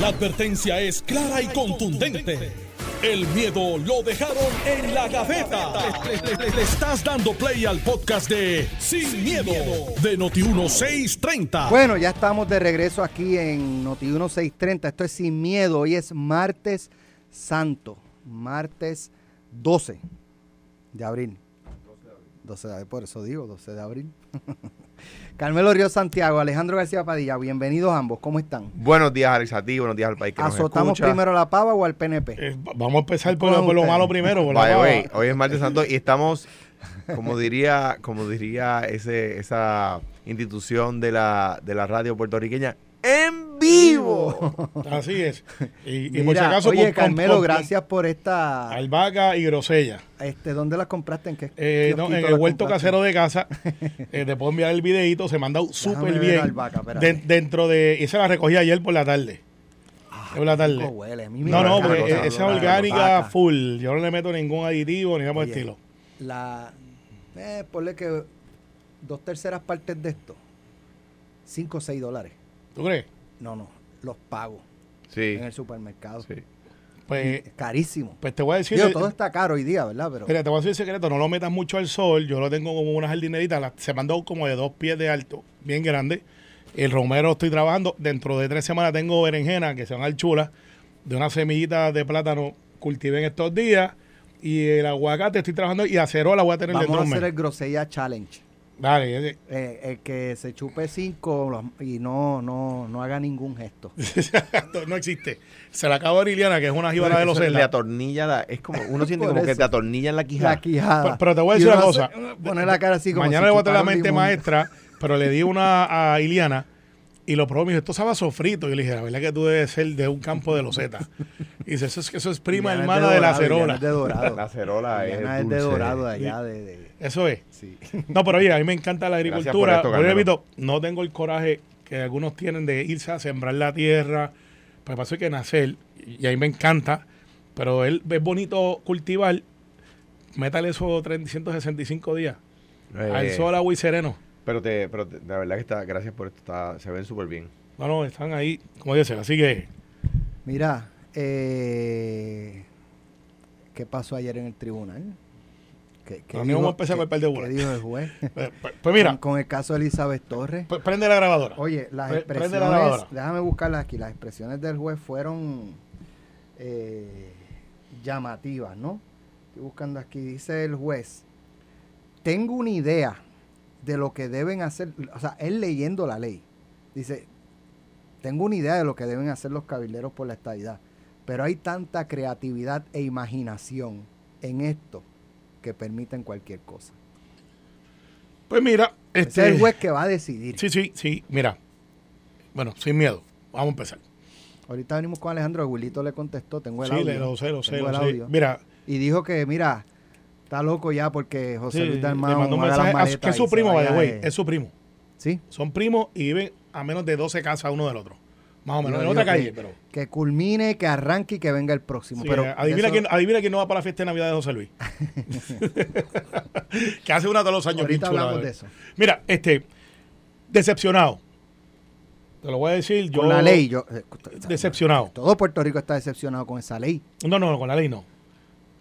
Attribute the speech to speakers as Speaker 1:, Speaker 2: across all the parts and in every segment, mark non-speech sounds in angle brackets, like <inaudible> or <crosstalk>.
Speaker 1: La advertencia es clara y contundente. El miedo lo dejaron en la gaveta. Le, estás dando play al podcast de Sin, miedo, de Noti1630.
Speaker 2: Bueno, ya estamos de regreso aquí en Noti 1630. Esto es Sin Miedo. Hoy es martes santo. Martes 12 de abril. 12 de abril, por eso digo, 12 de abril. <laughs> Carmelo Río Santiago, Alejandro García Padilla, bienvenidos ambos, ¿cómo están?
Speaker 3: Buenos días, Alex, a ti, buenos días al país que nos
Speaker 2: ¿Azotamos
Speaker 3: escucha.
Speaker 2: primero a la pava o al PNP?
Speaker 4: Eh, va- vamos a empezar por,
Speaker 2: ¿Cómo
Speaker 4: por lo malo primero. Por la
Speaker 3: By the
Speaker 4: pava.
Speaker 3: way, hoy es martes santo y estamos, como diría, como diría ese, esa institución de la, de la radio puertorriqueña, en vivo.
Speaker 4: Así es. Y, y por
Speaker 2: Mira,
Speaker 4: si acaso,
Speaker 2: oye, Carmelo, gracias por esta...
Speaker 4: Albahaca y grosella.
Speaker 2: Este, ¿Dónde la compraste? ¿En qué
Speaker 4: Eh, no, en el huerto
Speaker 2: compraste?
Speaker 4: casero de casa. eh, te puedo enviar el videito. Se me ha andado súper bien.
Speaker 2: albahaca.
Speaker 4: De- dentro de. Y se la recogí ayer por la tarde. por la tarde.
Speaker 2: Huele,
Speaker 4: No, no, porque
Speaker 2: la-
Speaker 4: esa
Speaker 2: la
Speaker 4: orgánica full. Yo no le meto ningún aditivo ni nada por el estilo.
Speaker 2: La, eh, ponle que dos terceras partes de esto, 5 o 6 dólares.
Speaker 4: ¿Tú crees?
Speaker 2: No, no, los pago
Speaker 3: Sí,
Speaker 2: en el supermercado.
Speaker 3: sí.
Speaker 4: Pues,
Speaker 2: Es carísimo.
Speaker 4: pues te voy a decir.
Speaker 2: Digo, todo está caro hoy día, ¿verdad? Pero
Speaker 4: Mira, te voy a decir el secreto, no lo metas mucho al sol. Yo lo tengo como una jardinerita, la- se mandó como de dos pies de alto, bien grande. El romero estoy trabajando. Dentro de tres semanas tengo berenjena, que se van al chula, de una semillita de plátano cultivé en estos días. Y el aguacate estoy trabajando y acerola voy a tener
Speaker 2: vamos
Speaker 4: dentro
Speaker 2: a hacer el grosella challenge.
Speaker 4: Dale, ese-
Speaker 2: Eh, el que se chupe 5 y no, no, no haga ningún gesto. <laughs>
Speaker 4: no existe. Se la acabo a Liliana, que es una jíbara de los <laughs>
Speaker 3: le atornilla la- es como, uno <laughs> siente como que
Speaker 2: eso.
Speaker 3: te atornilla en la quijada.
Speaker 2: La quijada.
Speaker 4: Pero- pero te voy a decir una cosa.
Speaker 2: Pone la cara así como
Speaker 4: Mañana
Speaker 2: si
Speaker 4: le voy a tener la mente
Speaker 2: limón.
Speaker 4: maestra, pero le di una a Iliana y lo probó. Me dijo, esto sabe a sofrito. Y yo le dije, la verdad que tú debes ser de un campo de loseta. Y dice, eso es, eso es prima
Speaker 2: es
Speaker 4: hermana de, la
Speaker 2: Dorado, Iliana
Speaker 4: acerola.
Speaker 2: es de dorado.
Speaker 3: La acerola es,
Speaker 2: es de dorado de allá. De, de-
Speaker 4: Eso es.
Speaker 2: sí.
Speaker 4: No, pero oye, a mí me encanta la agricultura.
Speaker 3: por esto, Carmelo.
Speaker 4: repito, no tengo el coraje que algunos tienen de irse a sembrar la tierra. Pues pasó que nacer, y a mí me encanta, pero él es bonito cultivar. Métale esos 365 días.
Speaker 3: Eh,
Speaker 4: Al sol, agua y sereno.
Speaker 3: Pero, te, pero te- la verdad que está, gracias por esto, está, se ven súper bien.
Speaker 4: No, no, están ahí, como dicen. Así que,
Speaker 2: Mira, eh, ¿qué pasó ayer en el tribunal? ¿Qué, qué
Speaker 4: Para mí vamos a empezar con el par de
Speaker 2: qué
Speaker 4: bolas.
Speaker 2: dijo el juez? <laughs>
Speaker 4: pues, pues- pues mira,
Speaker 2: Con, con el caso de Elizabeth Torres.
Speaker 4: pues prende la grabadora.
Speaker 2: Oye, las
Speaker 4: la
Speaker 2: expresiones,
Speaker 4: grabadora.
Speaker 2: déjame buscarlas aquí, las expresiones del juez fueron eh, llamativas, ¿no? Estoy buscando aquí, dice el juez, tengo una idea de lo que deben hacer, o sea, él leyendo la ley, dice, tengo una idea de lo que deben hacer los cabilderos por la estadidad, pero hay tanta creatividad e imaginación en esto que permiten cualquier cosa.
Speaker 4: Pues mira,
Speaker 2: Ese
Speaker 4: este,
Speaker 2: es el juez que va a decidir.
Speaker 4: sí, sí, sí, mira. Bueno, sin miedo. Vamos a empezar.
Speaker 2: Ahorita venimos con Alejandro, Wilito le contestó, tengo el
Speaker 4: Sí,
Speaker 2: audio.
Speaker 4: le- lo sé, lo sé, lo. Mira,
Speaker 2: Y dijo que, mira, está loco ya porque José
Speaker 4: sí,
Speaker 2: Luis
Speaker 4: le
Speaker 2: Dalmau
Speaker 4: mandó un mensaje, a- que es su primo, by the way, es su primo.
Speaker 2: Sí.
Speaker 4: Son primos y viven a menos de 12 casas uno del otro. Más o menos, en otra calle, pero...
Speaker 2: Que culmine, que arranque y que venga el próximo.
Speaker 4: Sí,
Speaker 2: pero
Speaker 4: eh, adivina,
Speaker 2: eso-
Speaker 4: quién, adivina quién no va para la fiesta de Navidad de José Luis. <laughs> que hace una de los años bien
Speaker 2: Ahorita
Speaker 4: chula,
Speaker 2: hablamos de eso.
Speaker 4: Mira, este, decepcionado. Te lo voy a decir yo.
Speaker 2: Con la ley, yo... eh,
Speaker 4: Decepcionado.
Speaker 2: Todo Puerto Rico está decepcionado con esa ley.
Speaker 4: No, no, no, con la ley no.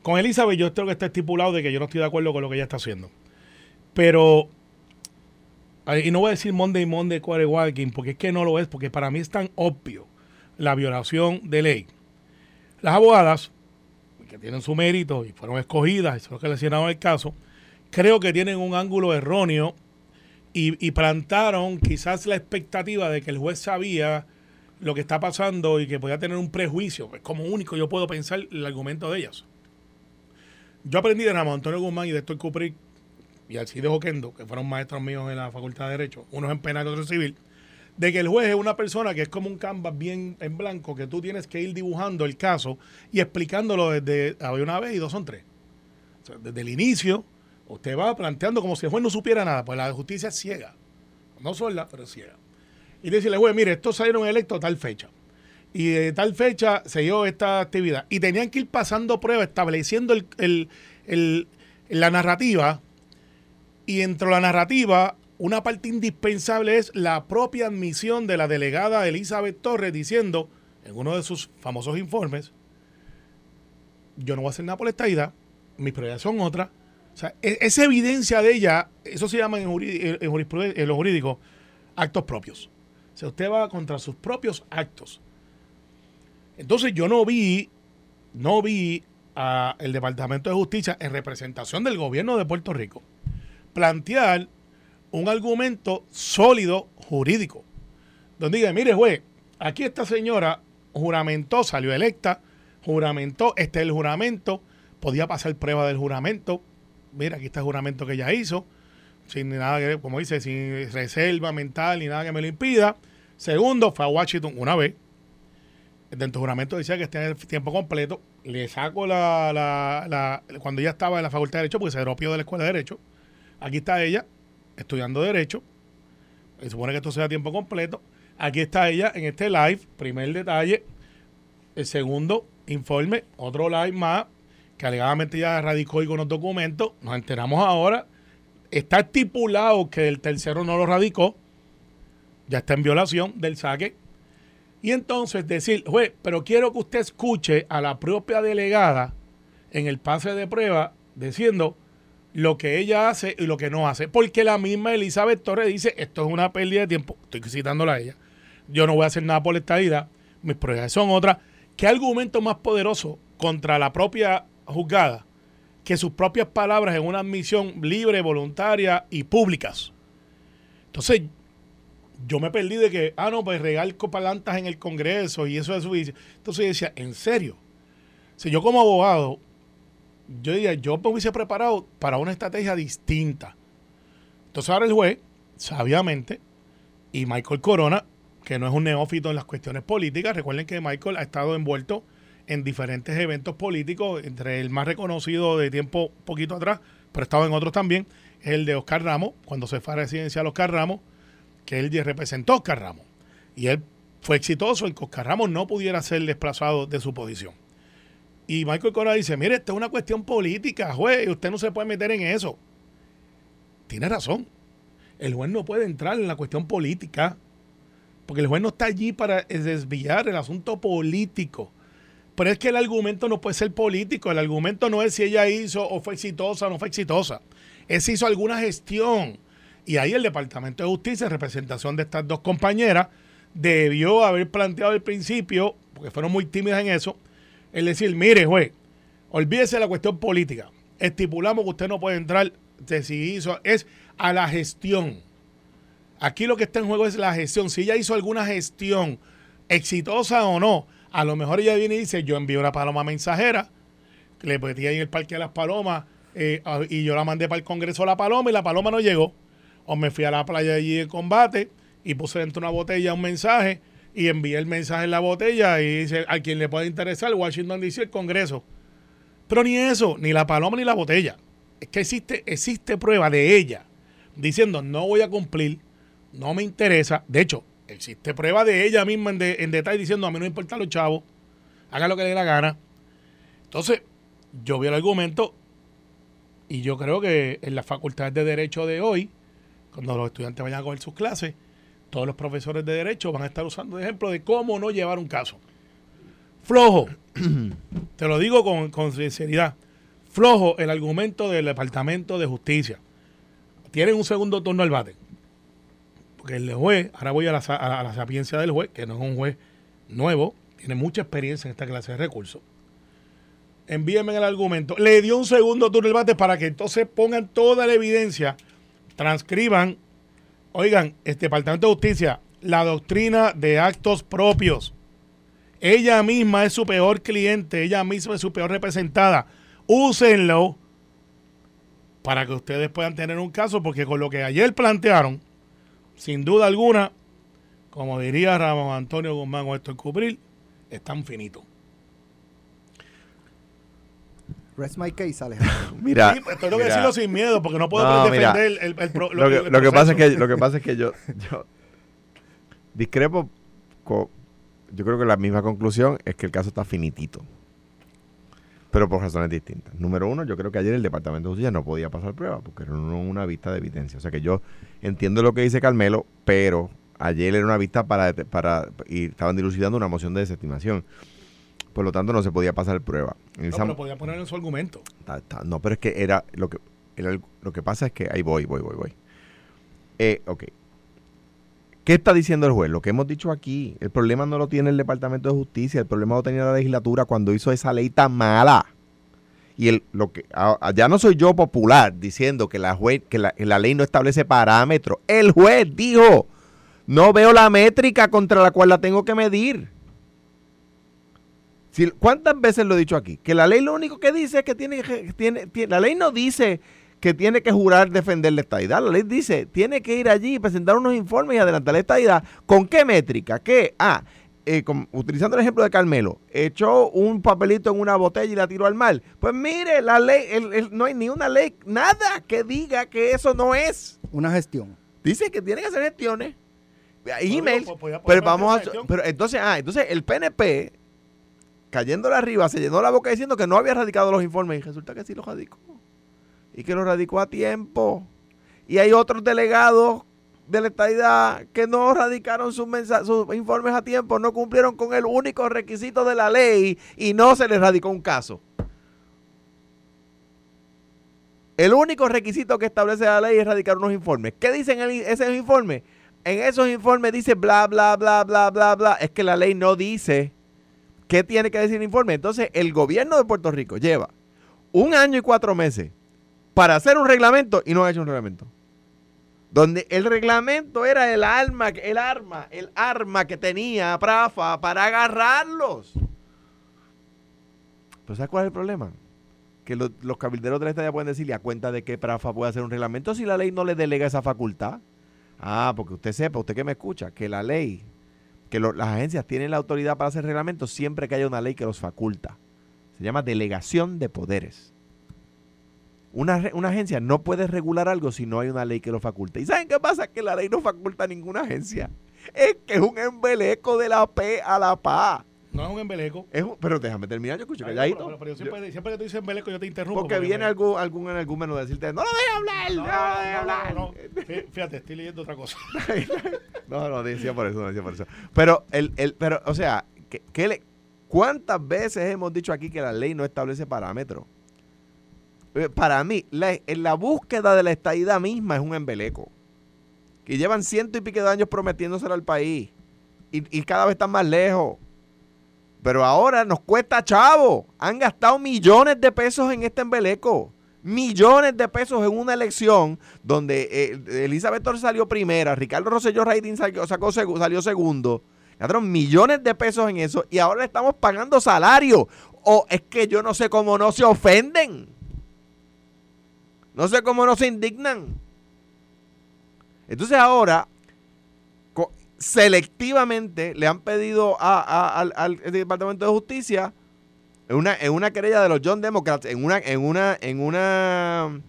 Speaker 4: Con Elizabeth yo creo que está estipulado de que yo no estoy de acuerdo con lo que ella está haciendo. Pero, y no voy a decir Monday, Monday, Quarter Walking, porque es que no lo es, porque para mí es tan obvio la violación de ley. Las abogadas, que tienen su mérito y fueron escogidas, y son los que le hicieron el caso, creo que tienen un ángulo erróneo y, plantaron quizás la expectativa de que el juez sabía lo que está pasando y que podía tener un prejuicio. Pues como único yo puedo pensar el argumento de ellas. Yo aprendí de Ramón Antonio Guzmán y de Héctor Cupric y Alcides Oquendo, que fueron maestros míos en la Facultad de Derecho, unos en penal y otros en civil, de que el juez es una persona que es como un canvas bien en blanco, que tú tienes que ir dibujando el caso y explicándolo desde había una vez y dos son tres. Desde el inicio, usted va planteando como si el juez no supiera nada, pues la justicia es ciega. No sorda, pero ciega. Y decirle, juez, mire, estos salieron electos a tal fecha. Y de tal fecha se dio esta actividad. Y tenían que ir pasando pruebas, estableciendo el, el- el- la narrativa. Y dentro de la narrativa, una parte indispensable es la propia admisión de la delegada Elizabeth Torres diciendo, en uno de sus famosos informes, yo no voy a hacer nada por esta ida, mis prioridades son otras. O sea, e- esa evidencia de ella, eso se llama en, en lo jurídico actos propios. O sea, usted va contra sus propios actos. Entonces yo no vi, no vi a el Departamento de Justicia en representación del gobierno de Puerto Rico plantear un argumento sólido jurídico. Donde diga, mire juez, aquí esta señora juramentó, salió electa, juramentó, este es el juramento, podía pasar prueba del juramento, mira, aquí está el juramento que ella hizo, sin nada que, como dice, sin reserva mental ni nada que me lo impida. Segundo, fue a Washington una vez. Del juramento decía que está en tiempo completo. Le saco la, la- la- cuando ella estaba en la Facultad de Derecho, porque se dropió de la Escuela de Derecho. Aquí está ella, estudiando Derecho. Se supone que esto sea tiempo completo. Aquí está ella en este live, primer detalle. El segundo informe, otro live más, que alegadamente ya radicó y con los documentos. Nos enteramos ahora. Está estipulado que el tercero no lo radicó. Ya está en violación del saque. Y entonces decir, juez, pero quiero que usted escuche a la propia delegada en el pase de prueba diciendo lo que ella hace y lo que no hace. Porque la misma Elizabeth Torres dice, esto es una pérdida de tiempo. Estoy citándola a ella. Yo no voy a hacer nada por esta ida. Mis prioridades son otras. ¿Qué argumento más poderoso contra la propia juzgada que sus propias palabras en una admisión libre, voluntaria y públicas? Entonces, yo me perdí de que, ah, no, pues regal copalantas en el Congreso y eso es su vicio. Entonces yo decía, ¿en serio? Si yo como abogado, yo diría, yo me hubiese preparado para una estrategia distinta. Entonces ahora el juez, sabiamente, y Michael Corona, que no es un neófito en las cuestiones políticas, recuerden que Michael ha estado envuelto en diferentes eventos políticos, entre el más reconocido de tiempo poquito atrás, pero ha estado en otros también, es el de Oscar Ramos, cuando se fue a residencial Oscar Ramos, que él representó a Oscar Ramos. Y él fue exitoso en que Oscar Ramos no pudiera ser desplazado de su posición. Y Michael Corona dice, mire, esto es una cuestión política, juez, usted no se puede meter en eso. Tiene razón. El juez no puede entrar en la cuestión política, porque el juez no está allí para desviar el asunto político. Pero es que el argumento no puede ser político, el argumento no es si ella hizo o fue exitosa o no fue exitosa, es si hizo alguna gestión. Y ahí el Departamento de Justicia, en representación de estas dos compañeras, debió haber planteado al principio, porque fueron muy tímidas en eso, el decir, mire, juez, olvídese de la cuestión política. Estipulamos que usted no puede entrar de si hizo, es a la gestión. Aquí lo que está en juego es la gestión. Si ella hizo alguna gestión, exitosa o no, a lo mejor ella viene y dice, yo envío una paloma mensajera, le metí ahí en el parque de las palomas, eh, a- y yo la mandé para el Congreso a la paloma y la paloma no llegó. O me fui a la playa allí de combate y puse dentro de una botella un mensaje y envié el mensaje en la botella y dice, a quien le pueda interesar, Washington DC, el Congreso. Pero ni eso, ni la paloma ni la botella. Es que existe, existe prueba de ella diciendo no voy a cumplir, no me interesa. De hecho, existe prueba de ella misma en, de- en detalle diciendo a mí no me importan los chavos, haga lo que le dé la gana. Entonces, yo vi el argumento y yo creo que en las facultades de Derecho de hoy, cuando los estudiantes vayan a coger sus clases, todos los profesores de Derecho van a estar usando de ejemplo de cómo no llevar un caso. Flojo, <clears throat> te lo digo con, con sinceridad, flojo el argumento del Departamento de Justicia. Tienen un segundo turno al bate. Porque el juez, ahora voy a la, a la- a la sapiencia del juez, que no es un juez nuevo, tiene mucha experiencia en esta clase de recursos. Envíenme el argumento. Le dio un segundo turno al bate para que entonces pongan toda la evidencia, transcriban, oigan, este Departamento de Justicia, la doctrina de actos propios. Ella misma es su peor cliente, ella misma es su peor representada. Úsenlo para que ustedes puedan tener un caso, porque con lo que ayer plantearon, sin duda alguna, como diría Ramón Antonio Guzmán o en Cubril, están finitos.
Speaker 2: Rest my case, Alejandro. <laughs>
Speaker 3: Mira,
Speaker 4: Sí, pues, tengo que
Speaker 3: mira.
Speaker 4: decirlo sin miedo, porque no puedo
Speaker 3: No, mira.
Speaker 4: defender el, el pro-
Speaker 3: lo, que,
Speaker 4: el
Speaker 3: lo que pasa es que lo que pasa es que yo, <laughs> yo discrepo yo creo que la misma conclusión es que el caso está finitito pero por razones distintas número uno yo creo que ayer el departamento de justicia no podía pasar prueba porque era una una vista de evidencia o sea que yo entiendo lo que dice Carmelo pero ayer era una vista para, para y estaban dilucidando una moción de desestimación. Por lo tanto, no se podía pasar prueba. En
Speaker 4: No, pero podía ponerlo en su argumento.
Speaker 3: Ta- ta- No, pero es que era lo que era lo que pasa es que ahí voy, voy, voy, voy. Eh, ok. ¿Qué está diciendo el juez? Lo que hemos dicho aquí. El problema no lo tiene el Departamento de Justicia, el problema lo tenía la legislatura cuando hizo esa ley tan mala. Y el, lo que a- ya no soy yo popular diciendo que la juez, que la, que la ley no establece parámetros. El juez dijo, no veo la métrica contra la cual la tengo que medir. Si- ¿Cuántas veces lo he dicho aquí? Que la ley lo único que dice es que tiene, que- tiene, tiene- la ley no dice que tiene que jurar defender la estadidad. La ley dice, tiene que ir allí y presentar unos informes y adelantar la estadidad. ¿Con qué métrica? ¿Qué? Ah, eh, con- utilizando el ejemplo de Carmelo, echó un papelito en una botella y la tiró al mar. Pues mire, la ley, el- el- no hay ni una ley, nada que diga que eso no es.
Speaker 2: Una gestión.
Speaker 3: Dice que tiene que hacer gestiones.
Speaker 4: digo,
Speaker 3: Emails.
Speaker 4: pues, podía-
Speaker 3: Pero vamos a. Pero entonces, ah, entonces el PNP, cayéndole arriba, se llenó la boca diciendo que no había radicado los informes. Y resulta que sí los radicó. Y que los radicó a tiempo. Y hay otros delegados de la estadidad que no radicaron sus, sus informes a tiempo, no cumplieron con el único requisito de la ley y no se les radicó un caso. El único requisito que establece la ley es radicar unos informes. ¿Qué dicen esos informes? En esos informes dice bla, bla, bla, bla, bla, bla. Es que la ley no dice qué tiene que decir el informe. Entonces, el gobierno de Puerto Rico lleva un año y cuatro meses para hacer un reglamento y no ha hecho un reglamento. Donde el reglamento era el arma, el arma, el arma que tenía Prafa para agarrarlos. Pero ¿sabes cuál es el problema? Que los, los cabilderos de la estadía pueden decirle a cuenta de que Prafa puede hacer un reglamento si la ley no le delega esa facultad. Ah, porque usted sepa, usted que me escucha, que la ley, que las agencias tienen la autoridad para hacer reglamentos siempre que haya una ley que los faculta. Se llama delegación de poderes. Una, una agencia no puede regular algo si no hay una ley que lo faculte. ¿Y saben qué pasa? Que la ley no faculta a ninguna agencia. Es que es un embeleco de la P a la PA.
Speaker 4: No es un embeleco.
Speaker 3: Es un- pero déjame terminar, yo escucho calladito.
Speaker 4: pero- pero yo siempre, siempre que tú dices embeleco, yo te interrumpo.
Speaker 3: Porque viene algún, algún energúmeno a decirte, no lo dejes hablar, no, lo dejes hablar.
Speaker 4: no, no. Fí- Fíjate, estoy leyendo otra cosa. <laughs>
Speaker 3: No, no, decía por eso, no decía por eso. Pero, el, el, pero o sea, ¿qué, qué le, ¿cuántas veces hemos dicho aquí que la ley no establece parámetros? Eh, Para mí, la, en la búsqueda de la estadidad misma es un embeleco. Que llevan ciento y pico de años prometiéndoselo al país. Y, y cada vez están más lejos. Pero ahora nos cuesta chavo. Han gastado millones de pesos en este embeleco. Millones de pesos en una elección donde eh, Elizabeth Torres salió primera, Ricardo Rosselló Raidín salió, segundo. Gastaron millones de pesos en eso y ahora le estamos pagando salario. O es que yo no sé cómo no se ofenden. No sé cómo no se indignan. Entonces ahora, selectivamente le han pedido a- al, Departamento de Justicia en una, en una querella de los John Democrats, en una, en una, en una,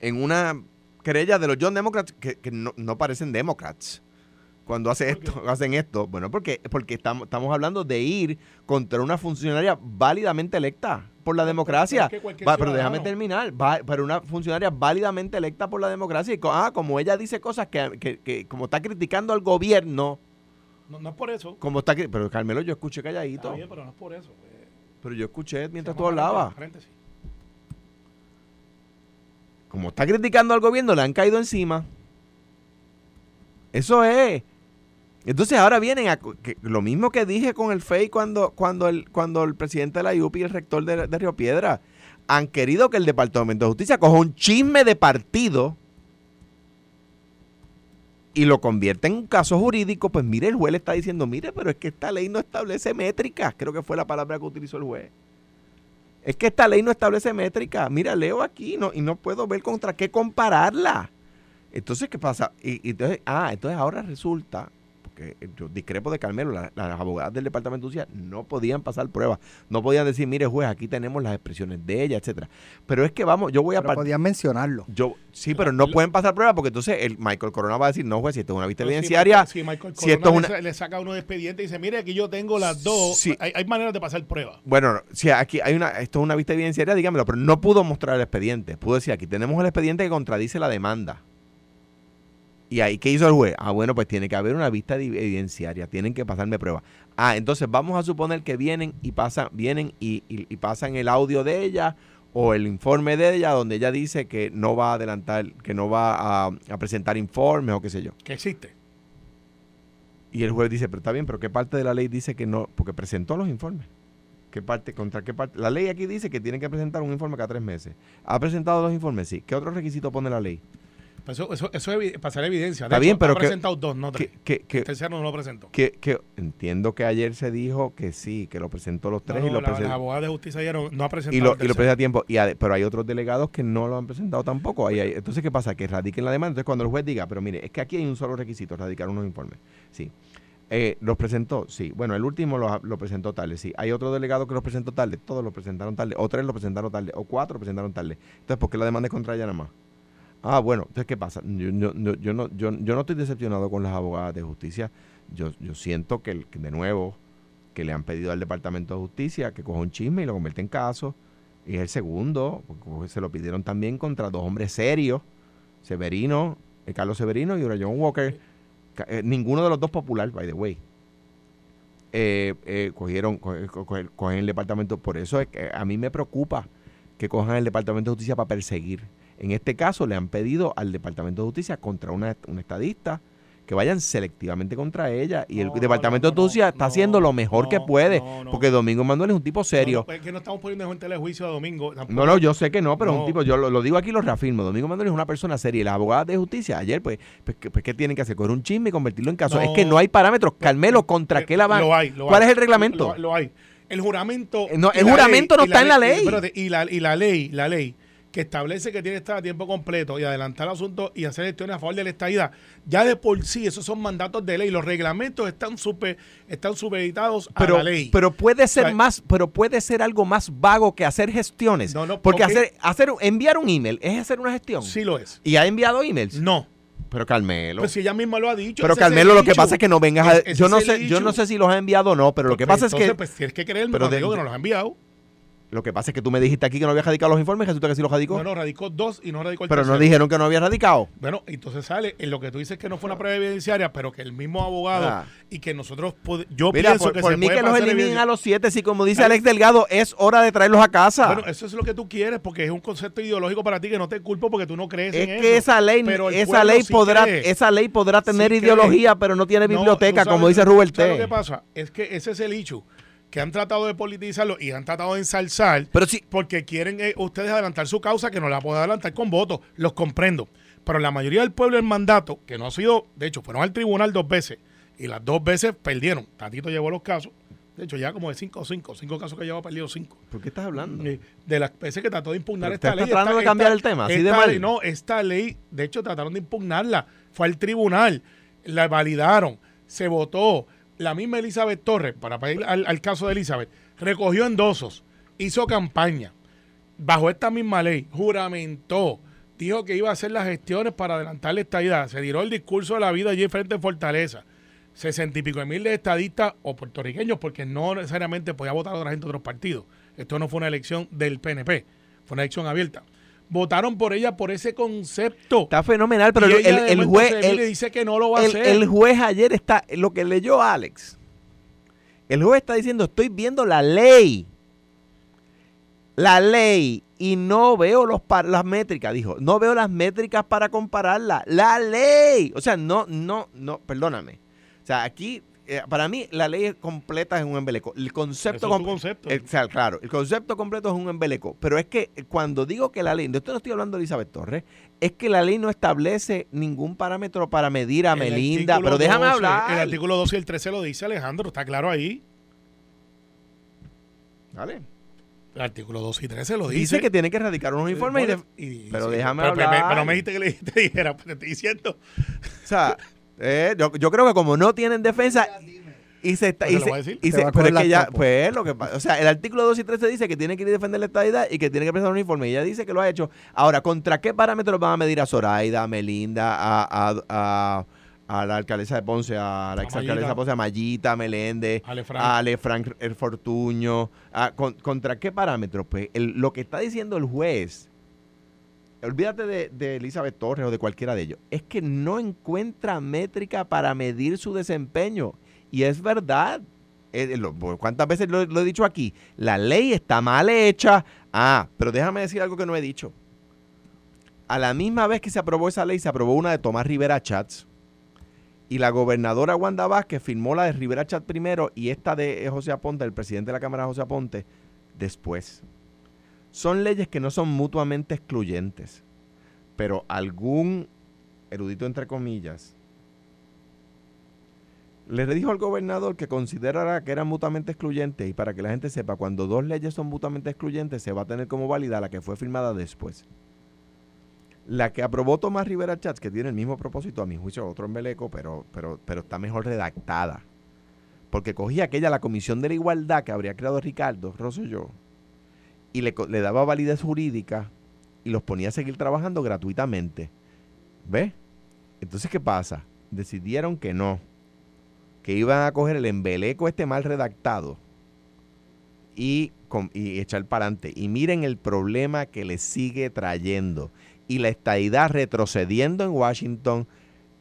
Speaker 3: en una querella de los John Democrats que, que no, no parecen Democrats cuando hace
Speaker 4: ¿Por
Speaker 3: esto, <laughs> hacen esto. Bueno, porque, porque estamos, estamos hablando de ir contra una funcionaria válidamente electa por la democracia.
Speaker 4: pero es que cualquier
Speaker 3: Va, pero déjame terminar. Va, pero una funcionaria válidamente electa por la democracia. Y ah, como ella dice cosas que, que- que como está criticando al gobierno,
Speaker 4: No, no es por eso.
Speaker 3: como está pero Carmelo yo escuché
Speaker 4: Está
Speaker 3: calladito.
Speaker 4: bien, pero no es por eso. Eh,
Speaker 3: Pero yo escuché mientras tú hablabas. Como está criticando al gobierno, le han caído encima. Eso es. Entonces ahora vienen a lo mismo que dije con el FEI cuando, cuando, el, cuando el presidente de la IUPI y el rector de, Río Piedra han querido que el Departamento de Justicia coja un chisme de partido y lo convierte en un caso jurídico, pues mire, el juez le está diciendo, mire, pero es que esta ley no establece métricas, creo que fue la palabra que utilizó el juez. Es que esta ley no establece métrica. Mira, leo aquí no, y no puedo ver contra qué compararla. Entonces, ¿qué pasa? Y, y entonces, ah, entonces ahora resulta, porque yo discrepo de Carmelo, la- las abogadas del Departamento de Justicia no podían pasar pruebas. No podían decir, mire, juez, aquí tenemos las expresiones de ella, etcétera. Pero es que vamos, yo voy a
Speaker 2: Pero podían mencionarlo.
Speaker 3: Yo, sí, pero no pueden pasar pruebas porque entonces el Michael Corona va a decir, no, juez, si esto es una vista
Speaker 4: si
Speaker 3: evidenciaria,
Speaker 4: Michael- Si Michael
Speaker 3: si esto
Speaker 4: Corona
Speaker 3: es una-
Speaker 4: le saca uno de expediente y dice, mire, aquí yo tengo las dos.
Speaker 3: Sí.
Speaker 4: Hay, hay maneras de pasar pruebas.
Speaker 3: Bueno, si aquí hay una, esto es una vista evidenciaria, dígamelo, pero no pudo mostrar el expediente. Pudo decir, aquí tenemos el expediente que contradice la demanda. ¿Y ahí qué hizo el juez? Ah, bueno, pues tiene que haber una vista de evidenciaria, tienen que pasarme pruebas. Ah, entonces vamos a suponer que vienen y pasan, vienen y, y- y pasan el audio de ella o el informe de ella donde ella dice que no va a adelantar, que no va a, a presentar informes o qué sé yo.
Speaker 4: Que existe.
Speaker 3: Y el juez dice, pero está bien, pero ¿qué parte de la ley dice que no? Porque presentó los informes. ¿Qué parte, contra qué parte? La ley aquí dice que tienen que presentar un informe cada tres meses. ¿Ha presentado los informes? Sí. ¿Qué otro requisito pone la ley?
Speaker 4: Pues Eso, eso, eso es pasar evidencia.
Speaker 3: Está bien, pero
Speaker 4: ha
Speaker 3: que-
Speaker 4: dos, no tres.
Speaker 3: Que, que, que,
Speaker 4: El tercero no lo presentó.
Speaker 3: que, entiendo que ayer se dijo que sí, que lo presentó los tres
Speaker 4: No,
Speaker 3: y lo
Speaker 4: la, la
Speaker 3: presentó.
Speaker 4: abogada de justicia ayer no, ha presentado
Speaker 3: Y lo,
Speaker 4: el
Speaker 3: y lo presenta a tiempo. Y pero hay otros delegados que no lo han presentado tampoco. Ahí hay- entonces, ¿qué pasa? Que radiquen la demanda. Entonces, cuando el juez diga, pero mire, es que aquí hay un solo requisito, radicar unos informes. Sí. Eh, ¿Los presentó? Sí. Bueno, el último lo, lo presentó tarde, sí. Hay otro delegado que los presentó tarde, todos lo presentaron tarde, o tres lo presentaron tarde, o cuatro lo presentaron tarde. Entonces, ¿por qué la demanda es contra ella nada más? Ah, bueno, entonces, ¿qué pasa? Yo, yo, yo, no, yo, no estoy decepcionado con las abogadas de justicia. Yo, yo siento que, de nuevo, que le han pedido al Departamento de Justicia que coja un chisme y lo convierta en caso. Y es el segundo, porque se lo pidieron también contra dos hombres serios, Severino, eh, Carlos Severino y John Walker. Eh, ninguno de los dos popular, by the way. Eh, cogieron, co- co- co- cogen el departamento. Por eso es que a mí me preocupa que cojan el departamento de justicia para perseguir. En este caso le han pedido al departamento de justicia contra una, una estadista que vayan selectivamente contra ella. Y el departamento
Speaker 4: no,
Speaker 3: de justicia está haciendo lo mejor que puede. Porque Domingo Manuel es un tipo serio.
Speaker 4: No, es que no estamos poniendo en telejuicio a Domingo. tampoco.
Speaker 3: No, no, yo sé que no, pero es un tipo, yo lo, lo digo aquí y lo reafirmo. Domingo Manuel es una persona seria. Y las abogadas de justicia, ayer, pues, pues, ¿qué, pues, ¿qué tienen que hacer? Coger un chisme y convertirlo en caso. Es que no hay parámetros. Carmelo, ¿contra
Speaker 4: Eh,
Speaker 3: qué la van?
Speaker 4: Lo hay, lo
Speaker 3: ¿Cuál
Speaker 4: hay.
Speaker 3: es el reglamento?
Speaker 4: Lo, lo hay. El juramento.
Speaker 3: Eh, no, el juramento no está en la ley.
Speaker 4: espérate, Y la, y la ley, la ley que establece que tiene que estar a tiempo completo y adelantar asuntos y hacer gestiones a favor de la estadidad, ya de por sí esos son mandatos de ley. Los reglamentos están super, están supeditados a la ley.
Speaker 3: pero puede ser
Speaker 4: O sea,
Speaker 3: más, pero puede ser algo más vago que hacer gestiones.
Speaker 4: No, no,
Speaker 3: porque
Speaker 4: porque-
Speaker 3: hacer, hacer, enviar un email es hacer una gestión.
Speaker 4: sí lo es.
Speaker 3: Y ha enviado emails.
Speaker 4: No.
Speaker 3: Pero Carmelo.
Speaker 4: Pues si ella misma lo ha dicho.
Speaker 3: pero
Speaker 4: el
Speaker 3: Carmelo, lo que pasa es que no vengas a. Yo no
Speaker 4: el
Speaker 3: sé, yo no sé si los ha enviado o no, pero lo que
Speaker 4: Pues
Speaker 3: pasa es que.
Speaker 4: Pues tienes que creerme
Speaker 3: pero de-
Speaker 4: digo que nos los ha enviado.
Speaker 3: Lo que pasa es que tú me dijiste aquí que no había radicado los informes, resulta que sí los radicó.
Speaker 4: No, no, radicó dos y no radicó el
Speaker 3: pero no dijeron que no había radicado.
Speaker 4: Bueno, entonces sale en lo que tú dices que no fue una prueba evidenciaria, pero que el mismo abogado
Speaker 3: Ah.
Speaker 4: y que nosotros yo
Speaker 3: Mira,
Speaker 4: pienso
Speaker 3: por,
Speaker 4: que
Speaker 3: por
Speaker 4: se
Speaker 3: mí
Speaker 4: puede
Speaker 3: que los
Speaker 4: pasar
Speaker 3: eliminen a los siete, si como dice. Alex Delgado, es hora de traerlos a casa.
Speaker 4: Bueno, eso es lo que tú quieres porque es un concepto ideológico para ti que no te culpo porque tú no crees
Speaker 3: es
Speaker 4: en
Speaker 3: que
Speaker 4: eso.
Speaker 3: esa ley,
Speaker 4: Pero
Speaker 3: esa ley
Speaker 4: sí
Speaker 3: podrá,
Speaker 4: cree.
Speaker 3: esa ley podrá tener
Speaker 4: Sí
Speaker 3: ideología, pero no tiene biblioteca,
Speaker 4: sabes-
Speaker 3: como dice
Speaker 4: ¿sabes
Speaker 3: T.
Speaker 4: lo que pasa? Es que ese es el hecho que han tratado de politizarlo y han tratado de ensalzar
Speaker 3: Pero sí,
Speaker 4: porque quieren eh, ustedes adelantar su causa que no la pueden adelantar con votos. Los comprendo. Pero la mayoría del pueblo del mandato, que no ha sido, de hecho, fueron al tribunal dos veces y las dos veces perdieron. Tatito llevó los casos. De hecho, ya como de cinco o cinco, cinco casos que lleva perdido cinco.
Speaker 3: ¿por qué estás hablando?
Speaker 4: Eh, De las veces que trató de impugnar
Speaker 3: Pero
Speaker 4: esta
Speaker 3: usted
Speaker 4: ley.
Speaker 3: tratando
Speaker 4: esta-
Speaker 3: de cambiar
Speaker 4: esta-
Speaker 3: el tema, así de
Speaker 4: esta
Speaker 3: mal.
Speaker 4: ley- no, esta ley, de hecho, trataron de impugnarla. Fue al tribunal, la validaron, se votó. La misma Elizabeth Torres, para ir al, al caso de Elizabeth, recogió endosos, hizo campaña, bajo esta misma ley, juramentó, dijo que iba a hacer las gestiones para adelantar la estadidad. Se tiró el discurso de la vida allí frente en Fortaleza. Sesenta y pico de miles de estadistas o puertorriqueños, porque no necesariamente podía votar otra gente de otros partidos. Esto no fue una elección del PNP, fue una elección abierta. Votaron por ella por ese concepto.
Speaker 3: Está fenomenal, pero el, el- el juez, el,
Speaker 4: dice que no lo va a hacer.
Speaker 3: el juez ayer está, lo que leyó Alex, el juez está diciendo, estoy viendo la ley, la ley, y no veo los las métricas, dijo, no veo las métricas para compararla, la ley, o sea, no, no, no, perdóname, o sea, aquí, eh, para mí, la ley completa es un embeleco, el concepto,
Speaker 4: es
Speaker 3: el- claro, el concepto completo es un embeleco, pero es que cuando digo que la ley, de esto no estoy hablando de Elizabeth Torres, es que la ley no establece ningún parámetro para medir a
Speaker 4: El
Speaker 3: Melinda, pero déjame
Speaker 4: 12,
Speaker 3: hablar.
Speaker 4: El artículo 12 y el 13 lo dice Alejandro, está claro ahí.
Speaker 3: Dale.
Speaker 4: El artículo 12 y 13 lo dice.
Speaker 3: Dice que tiene que erradicar unos informes y de-
Speaker 4: Y-
Speaker 3: pero
Speaker 4: sí,
Speaker 3: déjame
Speaker 4: pero, pero me-
Speaker 3: hablar.
Speaker 4: pero me dijiste que le te <laughs> dijera, pues te estoy diciendo.
Speaker 3: o sea, <laughs> eh, yo, yo creo que como no tienen defensa y se está
Speaker 4: Pues
Speaker 3: y
Speaker 4: se lo
Speaker 3: se-
Speaker 4: voy a decir.
Speaker 3: y se- pero es que ya pues lo que pasa, o sea, el artículo 2 y 13 dice que tiene que ir a defender la estadidad y que tiene que presentar un informe y ella dice que lo ha hecho. Ahora, ¿contra qué parámetros van a medir a Zoraida, a Melinda, a, a, a- a la alcaldesa de Ponce, a la exalcaldesa de. Ponce, a Mayita, a Meléndez,
Speaker 4: Ale Frank.
Speaker 3: a Ale Frank el Fortuño, a- con- ¿contra qué parámetros? Pues el- lo que está diciendo el juez olvídate de, de Elizabeth Torres o de cualquiera de ellos, es que no encuentra métrica para medir su desempeño. Y es verdad. Eh, lo- ¿Cuántas veces lo, lo he dicho aquí? La ley está mal hecha. Ah, pero déjame decir algo que no he dicho. A la misma vez que se aprobó esa ley, se aprobó una de Tomás Rivera Chats. Y la gobernadora Wanda Vázquez firmó la de Rivera Chat primero y esta de José Aponte, el presidente de la Cámara José Aponte, después. Son leyes que no son mutuamente excluyentes, pero algún erudito entre comillas le dijo al gobernador que considerara que eran mutuamente excluyentes y para que la gente sepa, cuando dos leyes son mutuamente excluyentes, se va a tener como válida la que fue firmada después. La que aprobó Tomás Rivera Chats, que tiene el mismo propósito, a mi juicio, otro embeleco, pero, pero, pero está mejor redactada. Porque cogía aquella, la Comisión de la Igualdad que habría creado Ricardo Rosselló, y le, daba validez jurídica y los ponía a seguir trabajando gratuitamente. ¿Ves? Entonces, ¿qué pasa? Decidieron que no, que iban a coger el embeleco este mal redactado y, com- y echar para adelante. Y miren el problema que le sigue trayendo. Y la estadidad retrocediendo en Washington.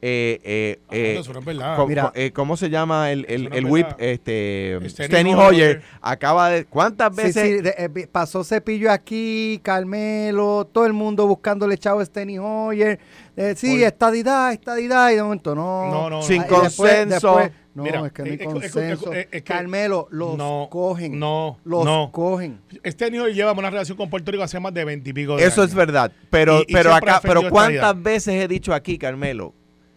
Speaker 3: Eh, eh,
Speaker 4: Ah,
Speaker 3: eh,
Speaker 2: Mira.
Speaker 3: eh, ¿Cómo se llama el, el, el whip? Este,
Speaker 4: Steny Hoyer.
Speaker 3: Acaba de... ¿Cuántas veces?
Speaker 2: sí, de- eh, pasó Cepillo aquí, Carmelo, todo el mundo buscándole chavo a Steny Hoyer. Eh, sí,
Speaker 4: Por-
Speaker 2: estadidad, estadidad, y de momento no.
Speaker 4: No, no,
Speaker 3: Sin
Speaker 2: después-
Speaker 3: consenso.
Speaker 2: después- no,
Speaker 4: Mira,
Speaker 2: es que no hay
Speaker 4: es- es- es-
Speaker 2: consenso.
Speaker 4: es- es que-
Speaker 2: Carmelo, los
Speaker 4: No,
Speaker 2: cogen.
Speaker 4: no,
Speaker 2: los
Speaker 4: no.
Speaker 2: cogen.
Speaker 4: Este niño lleva una relación con Puerto Rico hace más de veintipico de
Speaker 3: Eso
Speaker 4: años.
Speaker 3: es verdad. Pero,
Speaker 4: Y-
Speaker 3: pero acá, pero ¿cuántas veces he dicho aquí, Carmelo,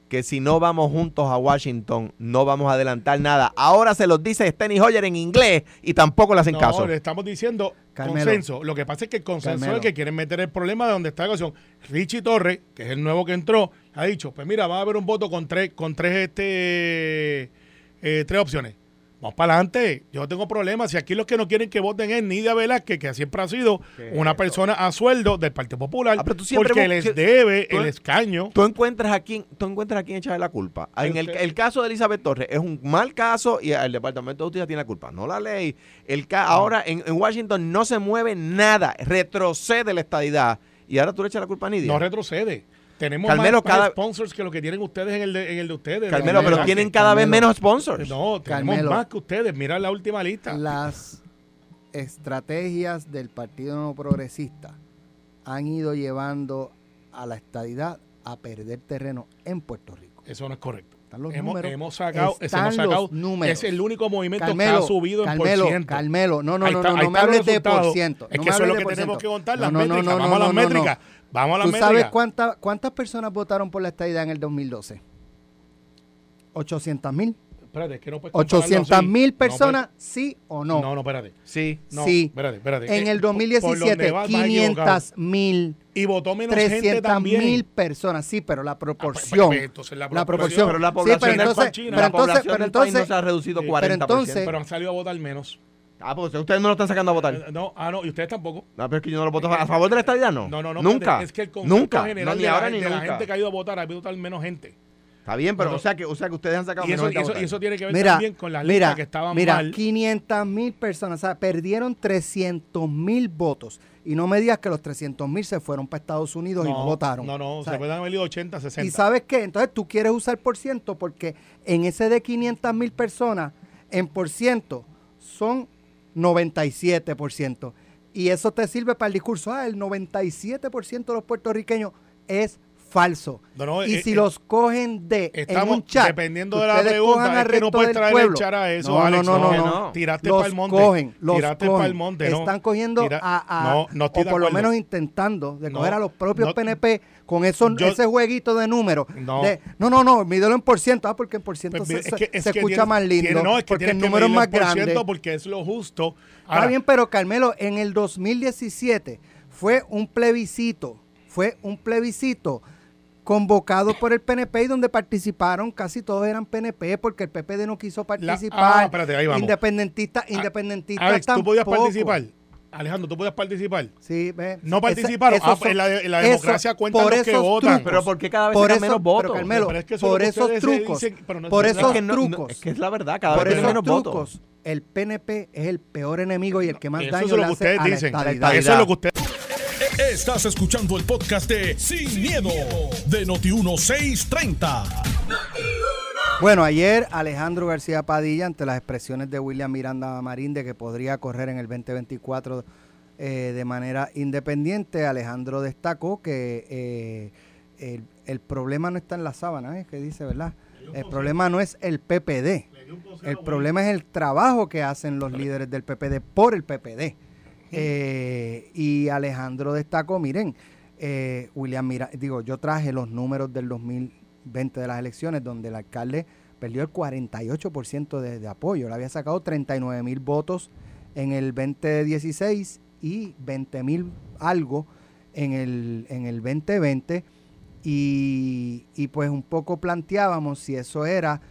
Speaker 3: que si no vamos juntos a Washington, no vamos a adelantar nada? Ahora se los dice Steny Hoyer en inglés y tampoco le hacen
Speaker 4: No,
Speaker 3: caso.
Speaker 4: le estamos diciendo
Speaker 2: Carmelo.
Speaker 4: consenso. Lo que pasa es que el consenso
Speaker 2: Carmelo.
Speaker 4: es que quieren meter el problema de donde está la cuestión. Richie Torres, que es el nuevo que entró, ha dicho, pues mira, va a haber un voto con tres, con tres, este, eh, tres opciones. Vamos para adelante. Yo no tengo problemas. Si aquí los que no quieren que voten es Nidia Velázquez, que siempre ha sido una persona a sueldo del Partido Popular,
Speaker 3: Ah, pero tú siempre
Speaker 4: porque les debe
Speaker 3: tú-
Speaker 4: el escaño.
Speaker 3: Tú encuentras a quién, tú encuentras a quién echarle la culpa. En el, caso de Elizabeth Torres es un mal caso y el Departamento de Justicia tiene la culpa, no la ley. El ca- ahora en, en Washington no se mueve nada, retrocede la estadidad y ahora tú le echas la culpa a Nidia.
Speaker 4: No retrocede. Tenemos
Speaker 3: Carmelo,
Speaker 4: más, más
Speaker 3: cada-
Speaker 4: sponsors que lo que tienen ustedes en el de, en el de ustedes.
Speaker 3: Carmelo, pero tienen cada vez menos sponsors.
Speaker 4: No, tenemos
Speaker 2: Carmelo.
Speaker 4: más que ustedes. Mira la última lista.
Speaker 2: Las estrategias del Partido No Progresista han ido llevando a la estadidad a perder terreno en Puerto Rico.
Speaker 4: Eso no es correcto.
Speaker 2: Están los
Speaker 4: hemos,
Speaker 2: números.
Speaker 4: hemos sacado,
Speaker 2: Están
Speaker 4: hemos sacado
Speaker 2: los números.
Speaker 4: es el único movimiento
Speaker 2: Carmelo,
Speaker 4: que ha subido en por ciento.
Speaker 2: Carmelo, no, no,
Speaker 4: Ahí
Speaker 2: no,
Speaker 4: está-
Speaker 2: no, no me hables de por ciento.
Speaker 4: Es
Speaker 2: no
Speaker 4: que eso es lo que tenemos que contar, las
Speaker 2: No, no, no,
Speaker 4: métricas.
Speaker 2: no,
Speaker 4: Vamos a las
Speaker 2: no, no.
Speaker 4: métricas. Vamos a las
Speaker 2: ¿Tú sabes cuánta- cuántas personas votaron por la estadidad en el 2012? 800 mil.
Speaker 4: Espérate, es que no puedes compararlo
Speaker 2: 800
Speaker 4: así.
Speaker 2: mil
Speaker 4: No
Speaker 2: personas, sí o no.
Speaker 4: No, no, espérate.
Speaker 3: Sí.
Speaker 4: No,
Speaker 2: sí.
Speaker 4: espérate, espérate.
Speaker 2: En
Speaker 4: Eh,
Speaker 2: el
Speaker 4: por- por donde
Speaker 2: 2017,
Speaker 4: vas, vas
Speaker 2: 500 mil,
Speaker 4: Y votó menos gente
Speaker 2: 300
Speaker 4: también.
Speaker 2: mil personas. Sí, pero la
Speaker 4: Ah, pues,
Speaker 2: proporción.
Speaker 4: pues, entonces la
Speaker 2: la
Speaker 4: proporción-.
Speaker 3: Pero la
Speaker 2: Sí,
Speaker 3: población,
Speaker 2: pero
Speaker 3: del-
Speaker 2: entonces,
Speaker 4: China.
Speaker 2: pero
Speaker 3: la
Speaker 2: entonces,
Speaker 3: población
Speaker 2: pero
Speaker 3: del país no
Speaker 2: entonces,
Speaker 3: se ha reducido
Speaker 4: Sí.
Speaker 3: 40%.
Speaker 2: Pero entonces-
Speaker 4: Pero han salido a votar menos.
Speaker 3: Ah, pues ustedes no lo están sacando a votar.
Speaker 4: No, ah, no, y ustedes tampoco.
Speaker 3: No, pero es que yo no lo voto a favor de la estadidad, no.
Speaker 4: No, no, no.
Speaker 3: Nunca.
Speaker 4: Es que el concepto
Speaker 3: nunca.
Speaker 4: general
Speaker 3: No, ni
Speaker 4: de, la,
Speaker 3: ahora ni
Speaker 4: de la
Speaker 3: nunca.
Speaker 4: gente que ha ido a votar, ha votar menos gente.
Speaker 3: Está bien, pero
Speaker 4: No,
Speaker 3: o, sea que, o sea que ustedes han sacado
Speaker 4: Y eso,
Speaker 3: menos
Speaker 4: y
Speaker 3: gente a
Speaker 4: eso, y eso tiene que ver
Speaker 2: Mira,
Speaker 4: también con las listas
Speaker 2: mira,
Speaker 4: que estaban
Speaker 2: mira,
Speaker 4: mal.
Speaker 2: 500 mil personas, o sea, perdieron 300 mil votos. Y no me digas que los 300 mil se fueron para Estados Unidos y no votaron.
Speaker 4: No, no,
Speaker 2: O sea,
Speaker 4: se pueden haber ido 80, 60.
Speaker 2: ¿Y sabes qué? Entonces tú quieres usar por ciento porque en ese de 500 mil personas, en por ciento, son 97%. Y eso te sirve para el discurso. Ah, el 97% de los puertorriqueños es falso.
Speaker 4: No, no,
Speaker 2: y
Speaker 4: eh,
Speaker 2: si
Speaker 4: eh,
Speaker 2: los cogen de en
Speaker 4: Estamos
Speaker 2: un chat,
Speaker 4: dependiendo de la pregunta, es que no puedes
Speaker 2: pueblo.
Speaker 4: el char a eso,
Speaker 2: no,
Speaker 4: Alex.
Speaker 2: No, no, no.
Speaker 4: Tiraste
Speaker 2: los
Speaker 4: pa'l monte.
Speaker 2: cogen, los
Speaker 4: Tiraste
Speaker 2: cogen.
Speaker 4: monte.
Speaker 2: Están cogiendo
Speaker 4: Tira-
Speaker 2: a, a-
Speaker 4: no, no estoy
Speaker 2: o por lo menos intentando de coger a los propios. PNP con esos,
Speaker 4: Yo-
Speaker 2: ese jueguito de números.
Speaker 4: No.
Speaker 2: de- no, no, no, mídelo en por ciento. Ah, porque en por ciento
Speaker 4: Pues,
Speaker 2: se,
Speaker 4: es
Speaker 2: se-
Speaker 4: que- es
Speaker 2: se
Speaker 4: que
Speaker 2: escucha más lindo.
Speaker 4: tiene- no, es que
Speaker 2: porque el número es más grande.
Speaker 4: porque es lo justo.
Speaker 2: Está
Speaker 4: Ahora,
Speaker 2: bien, pero Carmelo, en el 2017 fue un plebiscito, fue un plebiscito convocado por el PNP y donde participaron casi todos eran PNP porque el PPD no quiso participar.
Speaker 4: ah, espérate, ahí vamos.
Speaker 2: Independentistas, independentistas
Speaker 4: Alex, ¿tú podías participar? Alejandro, ¿tú podías participar?
Speaker 2: Sí, ve.
Speaker 4: No
Speaker 2: Esa-
Speaker 4: participaron. Ah, pues en la- en la democracia cuentan
Speaker 2: por
Speaker 4: los que votan.
Speaker 2: trucos,
Speaker 3: Pero ¿por qué cada vez
Speaker 2: por eso,
Speaker 3: menos votos?
Speaker 2: Pero Carmelo,
Speaker 4: Pero es que eso es
Speaker 2: por esos trucos,
Speaker 4: dicen, pero no es
Speaker 2: por esos
Speaker 3: es que no- no-
Speaker 2: trucos,
Speaker 3: es que es la verdad, cada
Speaker 2: por
Speaker 3: vez
Speaker 2: esos
Speaker 3: menos
Speaker 2: trucos,
Speaker 3: votos.
Speaker 2: el PNP es el peor enemigo y el que más
Speaker 4: Eso
Speaker 2: daño
Speaker 4: es lo
Speaker 2: le
Speaker 4: que
Speaker 2: hace
Speaker 4: ustedes
Speaker 2: a la
Speaker 4: dicen.
Speaker 2: estadidad.
Speaker 4: Eso es lo que ustedes
Speaker 1: Estás escuchando el podcast de Sin, miedo, de Noti1630.
Speaker 2: Bueno, ayer Alejandro García Padilla, ante las expresiones de William Miranda Marín de que podría correr en el 2024 eh, de manera independiente, Alejandro destacó que eh, el, el, problema no está en la sábana, ¿eh? que dice, ¿verdad? El problema no es el PPD. El problema es el trabajo que hacen los líderes del PPD por el PPD. Eh, y Alejandro destacó, miren, eh, William Mira, digo, yo traje los números del 2020 de las elecciones donde el alcalde perdió el 48% de, de apoyo. Le había sacado 39 mil votos en el 2016 y 20 mil algo en el, en el 2020. Y, y pues un poco planteábamos si eso era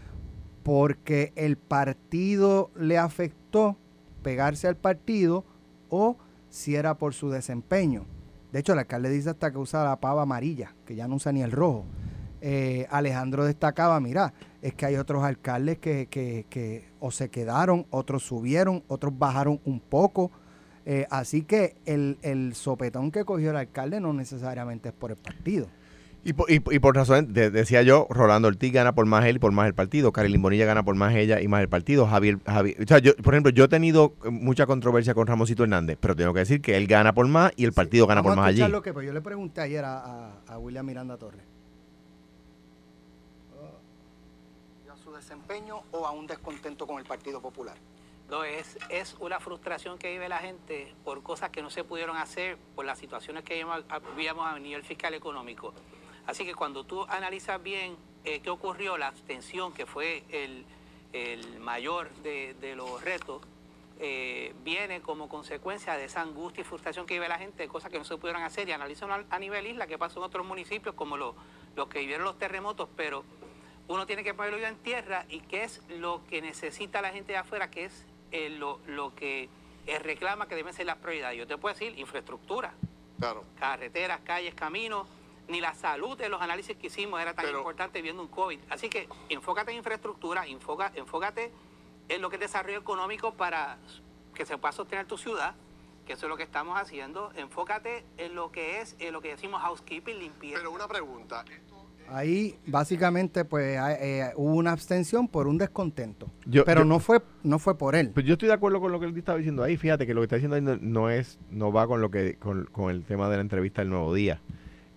Speaker 2: porque el partido le afectó pegarse al partido o si era por su desempeño. De hecho, el alcalde dice hasta que usa la pava amarilla, que ya no usa ni el rojo. Eh, Alejandro destacaba, mira, es que hay otros alcaldes que, que, que o se quedaron, otros subieron, otros bajaron un poco. Eh, así que el, el sopetón que cogió el alcalde no necesariamente es por el partido.
Speaker 3: Y por, y, y por razón, de, decía yo, Rolando Ortiz gana por más él y por más el partido. Carilín Bonilla gana por más ella y más el partido. Javier, Javier o sea, yo, por ejemplo, yo he tenido mucha controversia con Ramosito Hernández, pero tengo que decir que él gana por más y el partido
Speaker 2: sí,
Speaker 3: gana por más allí.
Speaker 2: Lo que, pues yo le pregunté ayer a, a, a William Miranda Torres. ¿A su desempeño o a un descontento con el Partido Popular?
Speaker 5: No, es, es una frustración que vive la gente por cosas que no se pudieron hacer, por las situaciones que vivíamos a nivel fiscal económico. Así que cuando tú analizas bien eh, qué ocurrió, la abstención, que fue el, el mayor de, de, los retos, eh, viene como consecuencia de esa angustia y frustración que vive la gente, cosas que no se pudieron hacer. Y analizan a, a nivel isla qué pasó en otros municipios, como los lo que vivieron los terremotos, pero uno tiene que ponerlo en tierra y qué es lo que necesita la gente de afuera, que es eh, lo, lo, que reclama que deben ser las prioridades. Yo te puedo decir infraestructura,
Speaker 6: claro.
Speaker 5: carreteras, calles, caminos ni la salud de los análisis que hicimos era tan Pero, importante viendo un COVID. Así que enfócate en infraestructura, enfoca, enfócate en lo que es desarrollo económico para que se pueda sostener tu ciudad, que eso es lo que estamos haciendo. Enfócate en lo que es en lo que decimos housekeeping, limpieza.
Speaker 6: Pero una pregunta.
Speaker 2: Ahí básicamente pues eh, hubo una abstención por un descontento, yo, pero yo, no fue no fue por él.
Speaker 3: Pues yo estoy de acuerdo con lo que él estaba diciendo ahí. Fíjate que lo que está diciendo ahí no, no es no va con lo que con, con el tema de la entrevista del Nuevo Día.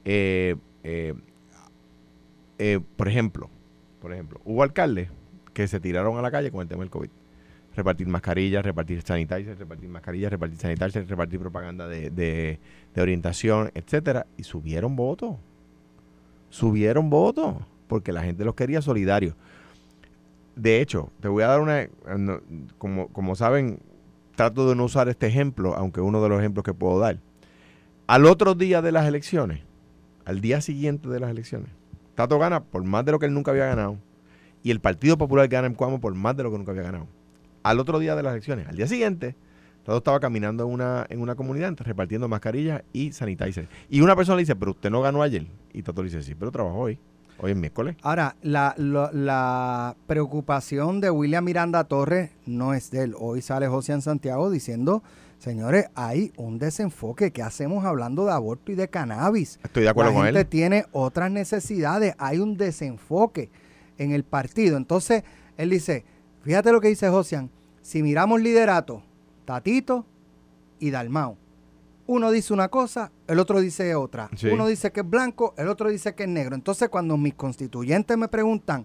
Speaker 3: Eh, eh, eh, por ejemplo, por ejemplo, hubo alcaldes que se tiraron a la calle con el tema del COVID. Repartir mascarillas, repartir sanitizers, repartir mascarillas, repartir sanitizers, repartir propaganda de, de, de orientación, etcétera, y subieron votos. Subieron votos porque la gente los quería solidarios. De hecho, te voy a dar una, como, como saben, trato de no usar este ejemplo, aunque uno de los ejemplos que puedo dar. Al otro día de las elecciones, al día siguiente de las elecciones. Tato gana por más de lo que él nunca había ganado. Y el Partido Popular gana en Cuamo por más de lo que nunca había ganado. Al otro día de las elecciones, al día siguiente, Tato estaba caminando en una, en una comunidad repartiendo mascarillas y sanitizer. Y una persona le dice, pero usted no ganó ayer. Y Tato le dice, sí, pero trabajó hoy. Hoy es miércoles.
Speaker 2: Ahora, la, la, la, preocupación de William Miranda Torres no es de él. Hoy sale José en Santiago diciendo Señores, hay un desenfoque. ¿Qué hacemos hablando de aborto y de cannabis?
Speaker 3: Estoy de acuerdo
Speaker 2: La
Speaker 3: con
Speaker 2: gente
Speaker 3: él.
Speaker 2: tiene otras necesidades. Hay un desenfoque en el partido. Entonces, él dice, fíjate lo que dice Josian, si miramos liderato, Tatito y Dalmau. Uno dice una cosa, el otro dice otra.
Speaker 3: Sí.
Speaker 2: Uno dice que es blanco, el otro dice que es negro. Entonces, cuando mis constituyentes me preguntan,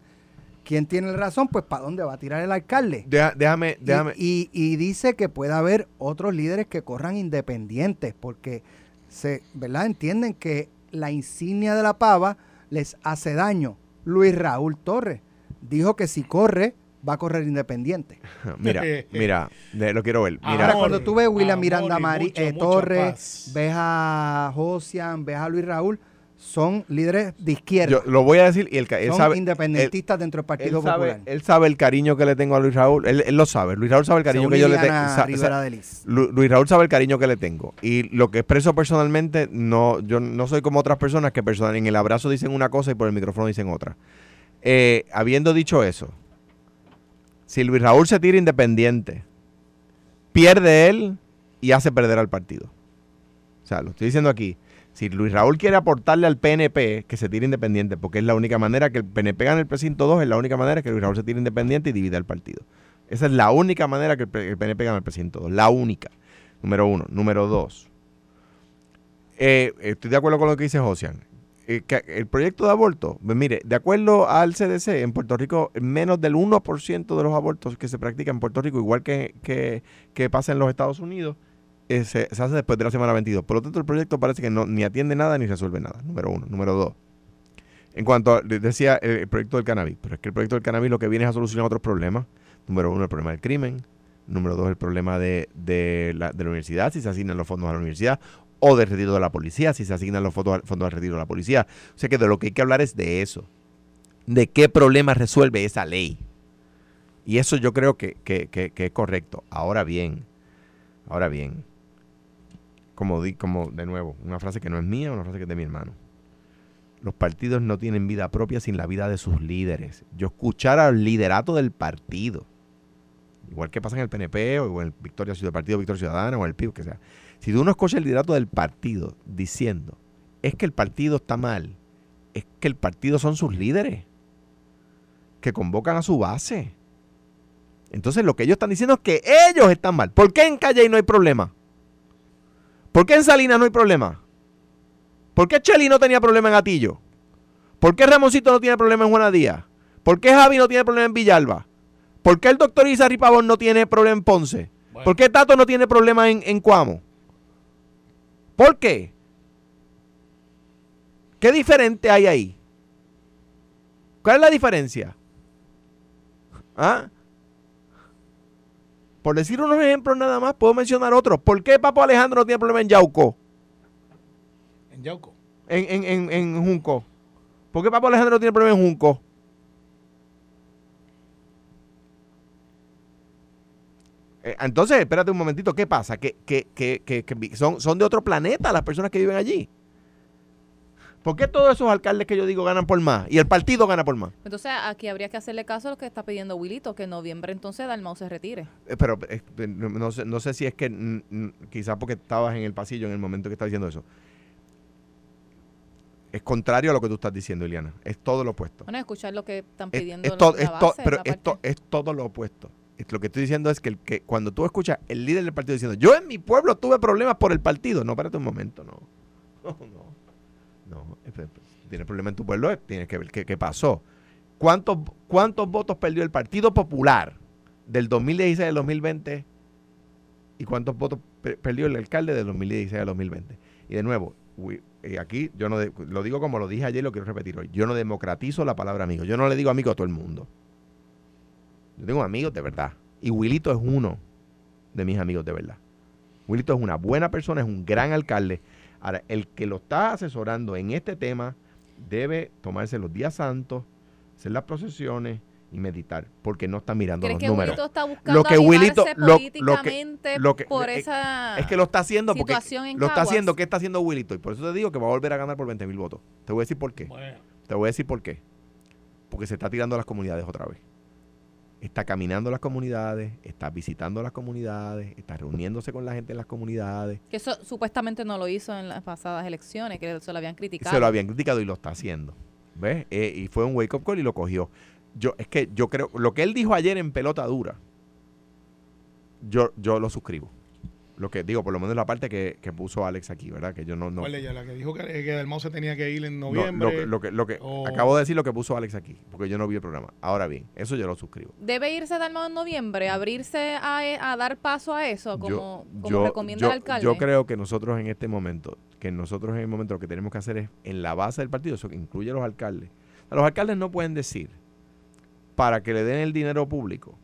Speaker 2: ¿Quién tiene razón? Pues ¿para dónde va a tirar el alcalde?
Speaker 3: Deja, déjame, déjame.
Speaker 2: Y, y, y, dice que puede haber otros líderes que corran independientes, porque se, ¿verdad? Entienden que la insignia de la pava les hace daño. Luis Raúl Torres dijo que si corre, va a correr independiente. <laughs>
Speaker 3: mira, <laughs> mira, lo quiero ver. Mira.
Speaker 2: Ahora, cuando tú ves a William Miranda Mari, mucho, eh, Torres, ves a Josian, ves a Luis Raúl, son líderes de izquierda.
Speaker 3: Yo lo voy a decir y él, él
Speaker 2: son
Speaker 3: sabe,
Speaker 2: independentistas él, dentro del Partido
Speaker 3: él sabe,
Speaker 2: Popular.
Speaker 3: Él sabe el cariño que le tengo a Luis Raúl. Él, él lo sabe. Luis Raúl sabe el cariño
Speaker 2: Según
Speaker 3: que yo le tengo.
Speaker 2: Sa sa
Speaker 3: Luis Raúl sabe el cariño que le tengo. Y lo que expreso personalmente, no, yo no soy como otras personas que personal, en el abrazo dicen una cosa y por el micrófono dicen otra. Eh, habiendo dicho eso, si Luis Raúl se tira independiente, pierde él y hace perder al partido. sea, lo estoy diciendo aquí. Si Luis Raúl quiere aportarle al PNP, que se tire independiente, porque es la única manera que el PNP gane el precinto 2, es la única manera que Luis Raúl se tire independiente y divida el partido. Esa es la única manera que el, PNP gane el precinto 2. La única. Número uno. Número dos. Eh, estoy de acuerdo con lo que dice Josian. Eh, el proyecto de aborto, pues mire, de acuerdo al CDC, en Puerto Rico, menos del 1% de los abortos que se practican en Puerto Rico, igual que, que pasa en los Estados Unidos, eh, se, hace después de la semana 22. Por lo tanto, el proyecto parece que no, ni atiende nada ni resuelve nada. Número uno. Número dos. En cuanto a, decía el, proyecto del cannabis, pero es que el proyecto del cannabis lo que viene es a solucionar otros problemas. Número uno, el problema del crimen. Número dos, el problema de, de, la, de la universidad, si se asignan los fondos a la universidad. O del retiro de la policía, si se asignan los fondos, al- fondos al retiro de la policía. O sea que de lo que hay que hablar es de eso. De qué problema resuelve esa ley. Y eso yo creo que- que es correcto. Ahora bien, ahora bien, como, di, como de nuevo, una frase que no es mía, una frase que es de mi hermano. Los partidos no tienen vida propia sin la vida de sus líderes. Yo escuchar al liderato del partido, igual que pasa en el PNP o en el Victoria Ciudad, Partido Victoria Ciudadana o en el PIB, que sea. Si tú no escuchas el liderato del partido diciendo, es que el partido está mal, es que el partido son sus líderes, que convocan a su base. Entonces lo que ellos están diciendo es que ellos están mal. ¿Por qué en Calle no hay problema? ¿Por qué en Salinas no hay problema? ¿Por qué Cheli no tenía problema en Atillo? ¿Por qué Ramoncito no tiene problema en Juana Díaz? ¿Por qué Javi no tiene problema en Villalba? ¿Por qué el doctor Izarri Pavón no tiene problema en Ponce?
Speaker 4: Bueno.
Speaker 3: ¿Por qué Tato no tiene problema en, en Cuamo? ¿Por qué? ¿Qué diferente hay ahí? ¿Cuál es la diferencia? ¿Ah? Por decir unos ejemplos nada más, puedo mencionar otros. ¿Por qué Papo Alejandro no tiene problema en Yauco?
Speaker 4: En Yauco.
Speaker 3: En, en, en, en Junco. ¿Por qué Papo Alejandro no tiene problema en Junco? Eh, entonces, espérate un momentito, ¿qué pasa? Que, que, que, que- son, son de otro planeta las personas que viven allí. ¿Por qué todos esos alcaldes que yo digo ganan por más? Y el partido gana por más.
Speaker 6: Entonces aquí habría que hacerle caso a lo que está pidiendo Wilito, que en noviembre entonces Dalmau se retire.
Speaker 3: Eh, Pero eh, eh, no, sé, no sé si es que quizás porque estabas en el pasillo en el momento que estás diciendo eso. Es contrario a lo que tú estás diciendo, Iliana. Es todo lo opuesto.
Speaker 6: Bueno, escuchar lo que están
Speaker 3: Es,
Speaker 6: pidiendo
Speaker 3: es
Speaker 6: la-
Speaker 3: to-
Speaker 6: la
Speaker 3: es to- pero
Speaker 6: la
Speaker 3: es, todo lo opuesto. Es- Lo que estoy diciendo es que, el que cuando tú escuchas el líder del partido diciendo, yo en mi pueblo tuve problemas por el partido. No, espérate un momento, no. <laughs> No, no. No, es- es- tienes problema en tu pueblo, eh, tienes que ver qué, pasó. ¿Cuántos, ¿Cuántos votos perdió el Partido Popular del 2016 al 2020? ¿Y cuántos votos pe- perdió el alcalde del 2016 al 2020? Y de nuevo, eh, aquí yo no lo digo como lo dije ayer lo quiero repetir hoy. Yo no democratizo la palabra amigo. Yo no le digo amigo a todo el mundo. Yo tengo amigos de verdad. Y Wilito es uno de mis amigos de verdad. Wilito es una buena persona, es un gran alcalde. Ahora, el que lo está asesorando en este tema debe tomarse los días santos, hacer las procesiones y meditar, porque no está mirando
Speaker 6: ¿Crees
Speaker 3: los
Speaker 6: que
Speaker 3: números.
Speaker 6: Wilito está buscando
Speaker 3: Lo que Wilito- lo- lo que- lo que-
Speaker 6: por
Speaker 3: es-
Speaker 6: esa
Speaker 3: Es que lo está haciendo porque
Speaker 6: situación en
Speaker 3: lo está haciendo, ¿qué está haciendo Wilito? Y por eso te digo que va a volver a ganar por 20 mil votos. Te voy a decir por qué.
Speaker 4: Bueno,
Speaker 3: Te voy a decir por qué. Porque se está tirando a las comunidades otra vez. Está caminando las comunidades, está visitando las comunidades, está reuniéndose con la gente en las comunidades.
Speaker 6: Que eso supuestamente no lo hizo en las pasadas elecciones, que se lo habían criticado.
Speaker 3: Se lo habían criticado y lo está haciendo. ¿Ves? Eh, y fue un wake up call y lo cogió. Yo, es que yo creo, lo que él dijo ayer en pelota dura, yo, yo lo suscribo. Lo que digo, por lo menos la parte que, que puso Alex aquí, ¿verdad? Que yo no, no,
Speaker 4: ¿cuál ella? La que dijo que, que Dalmau se tenía que ir en
Speaker 3: no,
Speaker 4: noviembre.
Speaker 3: lo, que- lo que, lo que
Speaker 4: o-
Speaker 3: acabo de decir lo que puso Alex aquí, porque yo no vi el programa. Ahora bien, eso yo lo suscribo.
Speaker 6: Debe irse Dalmau en noviembre, abrirse a, a dar paso a eso, como,
Speaker 3: yo,
Speaker 6: como
Speaker 3: yo-
Speaker 6: recomienda
Speaker 3: yo-
Speaker 6: el alcalde.
Speaker 3: yo creo que nosotros en este momento, que nosotros en el momento lo que tenemos que hacer es, en la base del partido, eso que incluye a los alcaldes. A los alcaldes no pueden decir, para que le den el dinero público,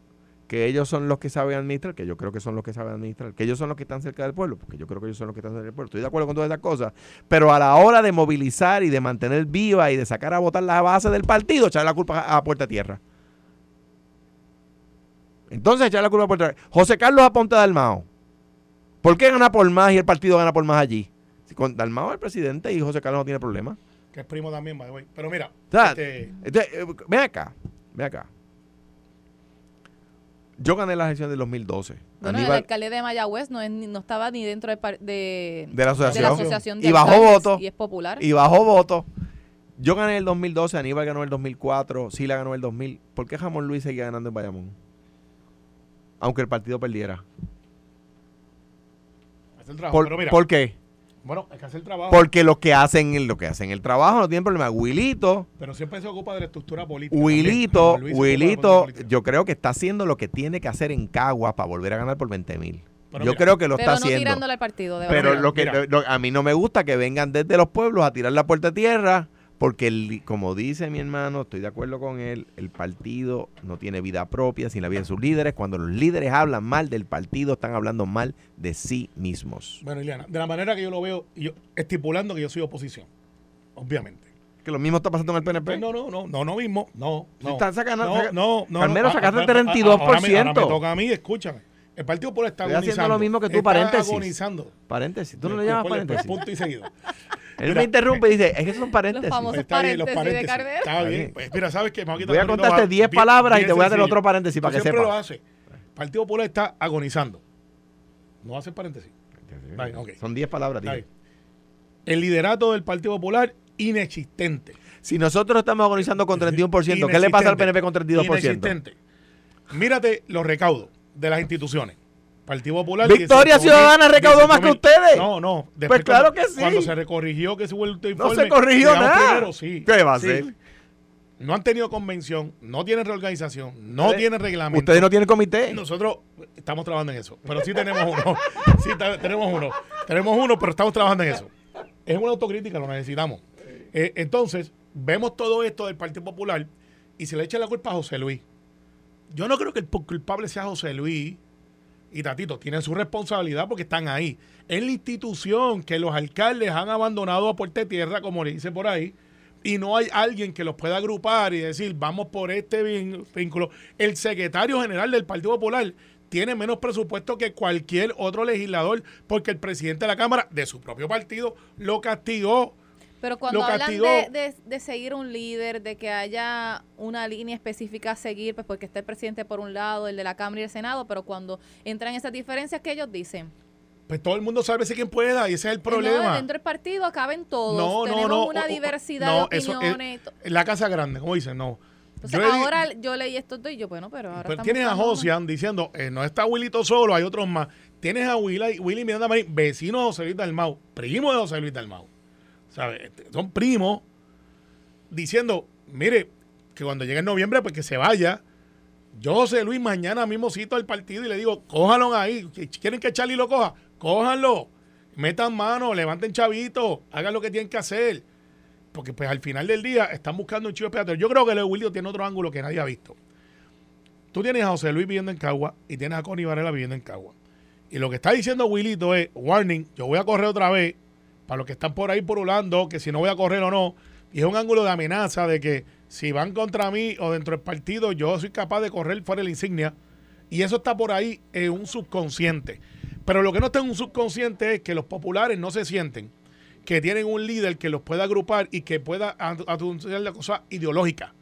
Speaker 3: que ellos son los que saben administrar, que yo creo que son los que saben administrar, que ellos son los que están cerca del pueblo, porque yo creo que ellos son los que están cerca del pueblo. Estoy de acuerdo con todas esas cosas, pero a la hora de movilizar y de mantener viva y de sacar a votar la base del partido, echar la culpa a, puerta tierra. Entonces echar la culpa a puerta tierra. José Carlos Aponte Dalmao. ¿Por qué gana por más y el partido gana por más allí? Si con Dalmao es el presidente y José Carlos no tiene problema.
Speaker 4: Que es primo también, by the way. Pero mira,
Speaker 3: O sea,
Speaker 4: este,
Speaker 3: eh, ven acá, ven acá. Yo gané la elección del 2012.
Speaker 6: Bueno, el
Speaker 3: Aníbal-
Speaker 6: alcalde de Mayagüez no, es no estaba ni dentro del par- de,
Speaker 3: De la asociación.
Speaker 6: asociación de
Speaker 3: Y bajó votos.
Speaker 6: Y es popular.
Speaker 3: y bajó votos. Yo gané el 2012, Aníbal ganó el 2004, Sila ganó el 2000. ¿Por qué Jamón Luis seguía ganando en Bayamón? Aunque el partido perdiera.
Speaker 4: Hace el trabajo.
Speaker 3: ¿Por,
Speaker 4: Pero mira,
Speaker 3: ¿por qué?
Speaker 4: Bueno, hay que hacer el trabajo.
Speaker 3: Porque los que hacen el, lo que hacen el trabajo no tienen problema. Wilito,
Speaker 4: pero siempre se ocupa de la estructura política.
Speaker 3: Wilito,
Speaker 4: también. Luis
Speaker 3: Wilito, yo creo que está haciendo lo que tiene que hacer en Cagua para volver a ganar por 20 mil.
Speaker 4: Pero
Speaker 3: Yo
Speaker 4: mira,
Speaker 3: creo que lo
Speaker 6: pero
Speaker 3: está
Speaker 6: no
Speaker 3: haciendo.
Speaker 6: tirándole al partido, de
Speaker 3: Pero lo que lo- a mí no me gusta que vengan desde los pueblos a tirar la puerta de tierra, porque el- como dice mi hermano, estoy de acuerdo con él, el partido no tiene vida propia sin la vida de sus líderes. Cuando los líderes hablan mal del partido, están hablando mal de sí mismos.
Speaker 4: Bueno, Ileana, de la manera que yo lo veo, yo, estipulando que yo soy oposición, obviamente.
Speaker 3: Que lo mismo está pasando en el PNP.
Speaker 4: Pues no, no, no, no, no mismo, no, no.
Speaker 3: están sacando-
Speaker 4: no,
Speaker 3: saca-
Speaker 4: no, no.
Speaker 3: Carmelo,
Speaker 4: no,
Speaker 3: sacaste
Speaker 4: ah,
Speaker 3: el
Speaker 4: ah, ah,
Speaker 3: 32%.
Speaker 4: Ahora me, ahora me toca a mí, escúchame. El Partido Popular está
Speaker 3: Estoy haciendo
Speaker 4: agonizando.
Speaker 3: lo mismo que tú,
Speaker 4: está
Speaker 3: paréntesis.
Speaker 4: agonizando.
Speaker 3: Paréntesis. Tú no le llamas paréntesis.
Speaker 4: Punto y seguido. <laughs>
Speaker 3: Él
Speaker 4: Mira,
Speaker 3: me interrumpe y dice, es que son paréntesis.
Speaker 6: famosos
Speaker 4: Pues está bien, los
Speaker 6: paréntesis de. Carmelo.
Speaker 4: Está
Speaker 3: Está
Speaker 4: bien. Pues mira, ¿sabes qué? Me
Speaker 3: Voy a contarte 10 palabras y te voy a hacer otro paréntesis para que
Speaker 4: siempre
Speaker 3: sepas.
Speaker 4: lo hace. El Partido Popular está agonizando. No hace paréntesis.
Speaker 3: Son 10 palabras. Tío.
Speaker 4: El liderato del Partido Popular, inexistente.
Speaker 3: Si nosotros estamos agonizando con 31%, ¿qué le pasa al. PNP con 32%?
Speaker 4: Inexistente. Mírate los recaudos de las instituciones. Partido Popular.
Speaker 3: Victoria
Speaker 4: 18.000,
Speaker 3: Ciudadana recaudó más que
Speaker 4: 18.000.
Speaker 3: ustedes.
Speaker 4: No, no.
Speaker 3: Pues claro
Speaker 4: cuando-
Speaker 3: que sí.
Speaker 4: Cuando se recorrigió que se hubo el
Speaker 3: No
Speaker 4: informe,
Speaker 3: se corrigió nada.
Speaker 4: primero, sí.
Speaker 3: ¿Qué va a
Speaker 4: Sí.
Speaker 3: hacer?
Speaker 4: No han tenido convención, no tienen reorganización, no tienen reglamento.
Speaker 3: Ustedes no tienen comité.
Speaker 4: Nosotros estamos trabajando en eso, pero sí tenemos uno. <laughs> Sí, tenemos uno. Tenemos uno, pero estamos trabajando en eso. Es una autocrítica, lo necesitamos. Eh, entonces, vemos todo esto del Partido Popular y se le echa la culpa a José Luis. Yo no creo que el culpable sea José Luis y Tatito. Tienen su responsabilidad porque están ahí. Es la institución que los alcaldes han abandonado a puerta de tierra, como le dice por ahí, y no hay alguien que los pueda agrupar y decir, vamos por este vínculo. El secretario general del Partido Popular tiene menos presupuesto que cualquier otro legislador porque el presidente de la Cámara de su propio partido lo castigó.
Speaker 6: Pero cuando hablan de, de- de seguir un líder, de que haya una línea específica a seguir, pues porque está el presidente por un lado, el de la Cámara y el Senado, pero cuando entran esas diferencias, ¿qué ellos dicen?
Speaker 4: Pues todo el mundo sabe si quien pueda y ese es el problema.
Speaker 6: No, dentro del partido caben todos.
Speaker 4: No, no,
Speaker 6: Tenemos
Speaker 4: no,
Speaker 6: una
Speaker 4: o-
Speaker 6: diversidad
Speaker 4: no,
Speaker 6: de
Speaker 4: eso es-
Speaker 6: opiniones.
Speaker 4: La casa grande, como dicen, no.
Speaker 6: Entonces,
Speaker 4: Yo
Speaker 6: ahora yo leí esto y yo, bueno, pero ahora
Speaker 4: Pero tienes a Josian diciendo, eh, no está Willito solo, hay otros más. Tienes a Willy, Willy Miranda Marín, vecino de José Luis Dalmau, primo de José Luis Dalmau. Este, Son primos diciendo, mire, que cuando llegue en noviembre, pues que se vaya. Yo, José Luis, mañana mismo cito al partido y le digo, cójanlo ahí. ¿Quieren que Charlie lo coja? Cójanlo. Metan mano, levanten chavito, hagan lo que tienen que hacer. Porque pues al final del día están buscando un chivo expiatorio. Yo creo que de Willy tiene otro ángulo que nadie ha visto. Tú tienes a José Luis viviendo en Cagua y tienes a Connie Varela viviendo en Cagua. Y lo que está diciendo Willito es, warning, yo voy a correr otra vez, para los que están por ahí porulando, que si no voy a correr o no, y es un ángulo de amenaza de que si van contra mí o dentro del partido, yo soy capaz de correr fuera de la insignia. Y eso está por ahí en un subconsciente. Pero lo que no está en un subconsciente es que los populares no se sienten que tienen un líder que los pueda agrupar y que pueda anunciar la cosa ideológica.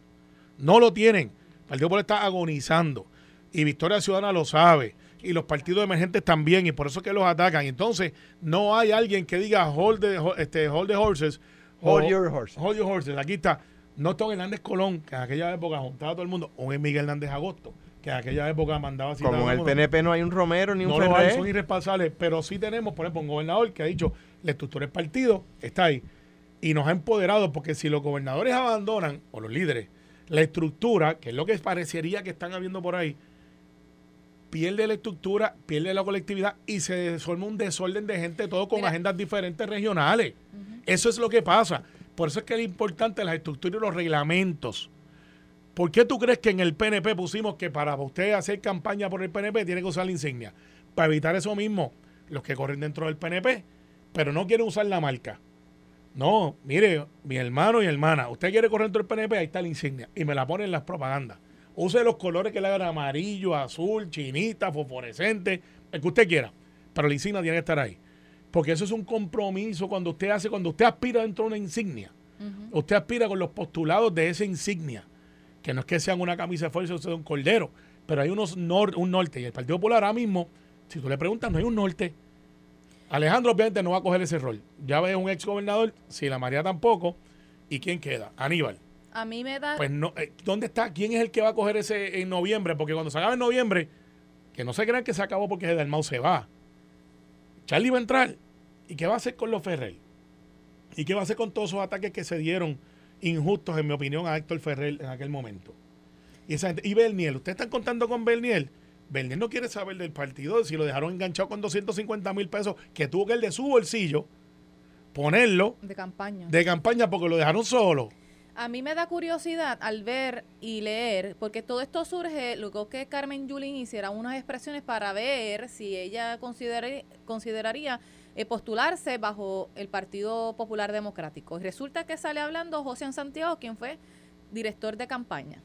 Speaker 4: No lo tienen. El Partido Popular está agonizando. Y Victoria Ciudadana lo sabe. Y los partidos emergentes también. Y por eso es que los atacan. Entonces no hay alguien que diga hold the, este, hold the horses.
Speaker 3: Hold your horses.
Speaker 4: Hold your horses. Aquí está. No está Hernández Colón, que en aquella época juntaba a todo el mundo. O es Miguel Hernández Agosto, que en aquella época mandaba a citar a
Speaker 3: Como en el. PNP no hay un Romero ni un
Speaker 4: No lo hay, son irresponsables, pero sí tenemos, por ejemplo, un gobernador que ha dicho, la estructura del partido está ahí. Y nos ha empoderado, porque si los gobernadores abandonan, o los líderes, la estructura, que es lo que parecería que están habiendo por ahí, pierde la estructura, pierde la colectividad y se forma un desorden de gente, todo con
Speaker 6: Mira.
Speaker 4: agendas diferentes regionales. Eso es lo que pasa. Por eso es que es importante las estructuras y los reglamentos. ¿Por qué tú crees que en el PNP pusimos que para usted hacer campaña por el PNP tiene que usar la insignia? Para evitar eso mismo, los que corren dentro del PNP, pero no quieren usar la marca. No, mire, mi hermano y hermana, usted quiere correr dentro del PNP, ahí está la insignia. Y me la ponen en las propagandas. Use los colores que le hagan amarillo, azul, chinita, fosforescente, el que usted quiera. Pero la insignia tiene que estar ahí. Porque eso es un compromiso cuando usted hace, cuando usted aspira dentro de una insignia. Usted aspira con los postulados de esa insignia. Que no es que sean una camisa de fuerza o sea un cordero. pero hay unos nor- un norte. Y el Partido Popular ahora mismo, si tú le preguntas, no hay un norte. Alejandro obviamente no va a coger ese rol. Ya ves un ex gobernador, si la María tampoco. ¿Y quién queda? Aníbal.
Speaker 6: A mí me da...
Speaker 4: Pues no, eh, ¿dónde está? ¿Quién es el que va a coger ese en noviembre? Porque cuando se acabe en noviembre, que no se crean que se acabó porque Dalmau se va. Charlie va a entrar. ¿Y qué va a hacer con los Ferrer? ¿Y qué va a hacer con todos esos ataques que se dieron injustos, en mi opinión, a Héctor Ferrer en aquel momento? Y, esa gente- y Berniel, ¿ustedes están contando con Berniel? Berniel no quiere saber del partido, si lo dejaron enganchado con 250 mil pesos, que tuvo que el de su bolsillo ponerlo
Speaker 6: de campaña.
Speaker 4: de campaña porque lo dejaron solo.
Speaker 6: A mí me da curiosidad al ver y leer, porque todo esto surge luego que Carmen Yulín hiciera unas expresiones para ver si ella considera- consideraría eh, postularse bajo el Partido Popular Democrático. Y resulta que sale hablando José Santiago, quien fue director de campaña.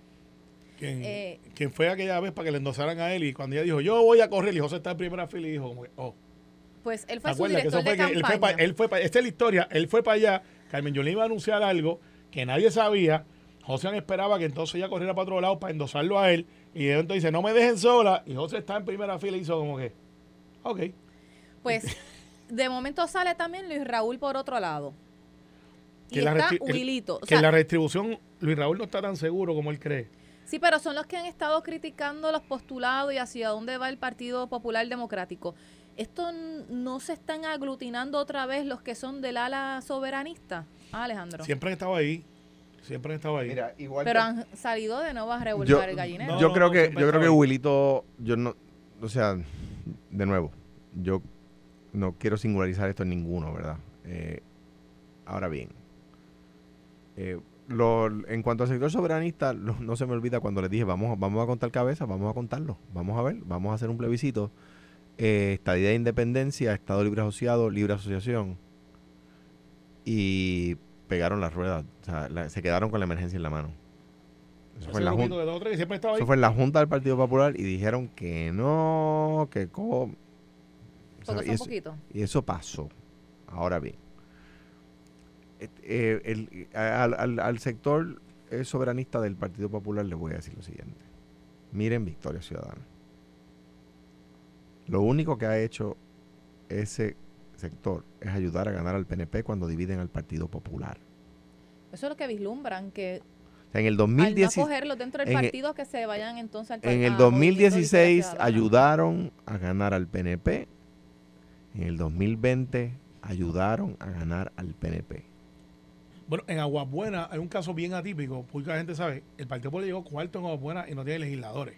Speaker 4: Quien,
Speaker 6: Eh,
Speaker 4: quien fue aquella vez para que le endosaran a él y cuando ella dijo, yo voy a correr, y José está en primera fila y dijo, oh,
Speaker 6: Pues él
Speaker 4: ¿te
Speaker 6: fue su
Speaker 4: acuerdas que
Speaker 6: director
Speaker 4: eso fue
Speaker 6: de
Speaker 4: que él fue
Speaker 6: campaña.
Speaker 4: para, él fue pa- esta es la historia, él fue para allá, Carmen Yolín iba a anunciar algo que nadie sabía, José esperaba que entonces ella corriera para otro lado para endosarlo a él, y de entonces dice, no me dejen sola, y José está en primera fila y hizo como que, ok.
Speaker 6: Pues de momento sale también Luis Raúl por otro lado. Y
Speaker 4: Que la
Speaker 6: está Wilito. O
Speaker 4: que
Speaker 6: sea,
Speaker 4: la redistribución, Luis Raúl no está tan seguro como él cree.
Speaker 6: Sí, pero son los que han estado criticando los postulados y hacia dónde va el Partido Popular Democrático. ¿Esto no se están aglutinando otra vez los que son del ala soberanista? Ah, Alejandro.
Speaker 4: Siempre han estado ahí, siempre han estado ahí.
Speaker 3: Mira, igual
Speaker 6: Pero
Speaker 3: que-
Speaker 6: han salido de nuevo a
Speaker 3: yo,
Speaker 6: revolver el gallinero.
Speaker 4: No,
Speaker 3: yo creo que
Speaker 4: siempre
Speaker 3: yo creo que
Speaker 4: estaba ahí.
Speaker 3: Wilito yo no o sea de nuevo yo no quiero singularizar esto en ninguno verdad Eh, ahora bien eh, lo- en cuanto al sector soberanista lo- no se me olvida cuando les dije vamos vamos a contar cabezas vamos a contarlo vamos a ver vamos a hacer un plebiscito eh, estadía de independencia estado libre asociado libre asociación y pegaron las ruedas o sea la- se quedaron con la emergencia en la mano eso fue en la Junta.
Speaker 4: de tres.
Speaker 3: Eso fue en la del Partido Popular y dijeron que no, que co- o sea, y, eso, y eso pasó. Ahora bien, eh, el- al, al- al sector eh, soberanista del Partido Popular le voy a decir lo siguiente. Miren Victoria Ciudadana. Lo único que ha hecho ese sector es ayudar a ganar al PNP cuando dividen al Partido Popular.
Speaker 6: Eso es lo que vislumbran, que
Speaker 3: en el
Speaker 6: al no
Speaker 3: 2016
Speaker 6: cogerlos dentro del
Speaker 3: en el-
Speaker 6: partido, que se vayan entonces al
Speaker 3: En
Speaker 6: a
Speaker 3: el
Speaker 6: Movimiento Victoria
Speaker 3: 2016
Speaker 6: Ciudadana.
Speaker 3: ayudaron a ganar al PNP. En el 2020 ayudaron a ganar al PNP.
Speaker 4: Bueno, en Aguabuena hay un caso bien atípico, poca gente sabe. El Partido Popular llegó cuarto en Aguabuena y no tiene legisladores.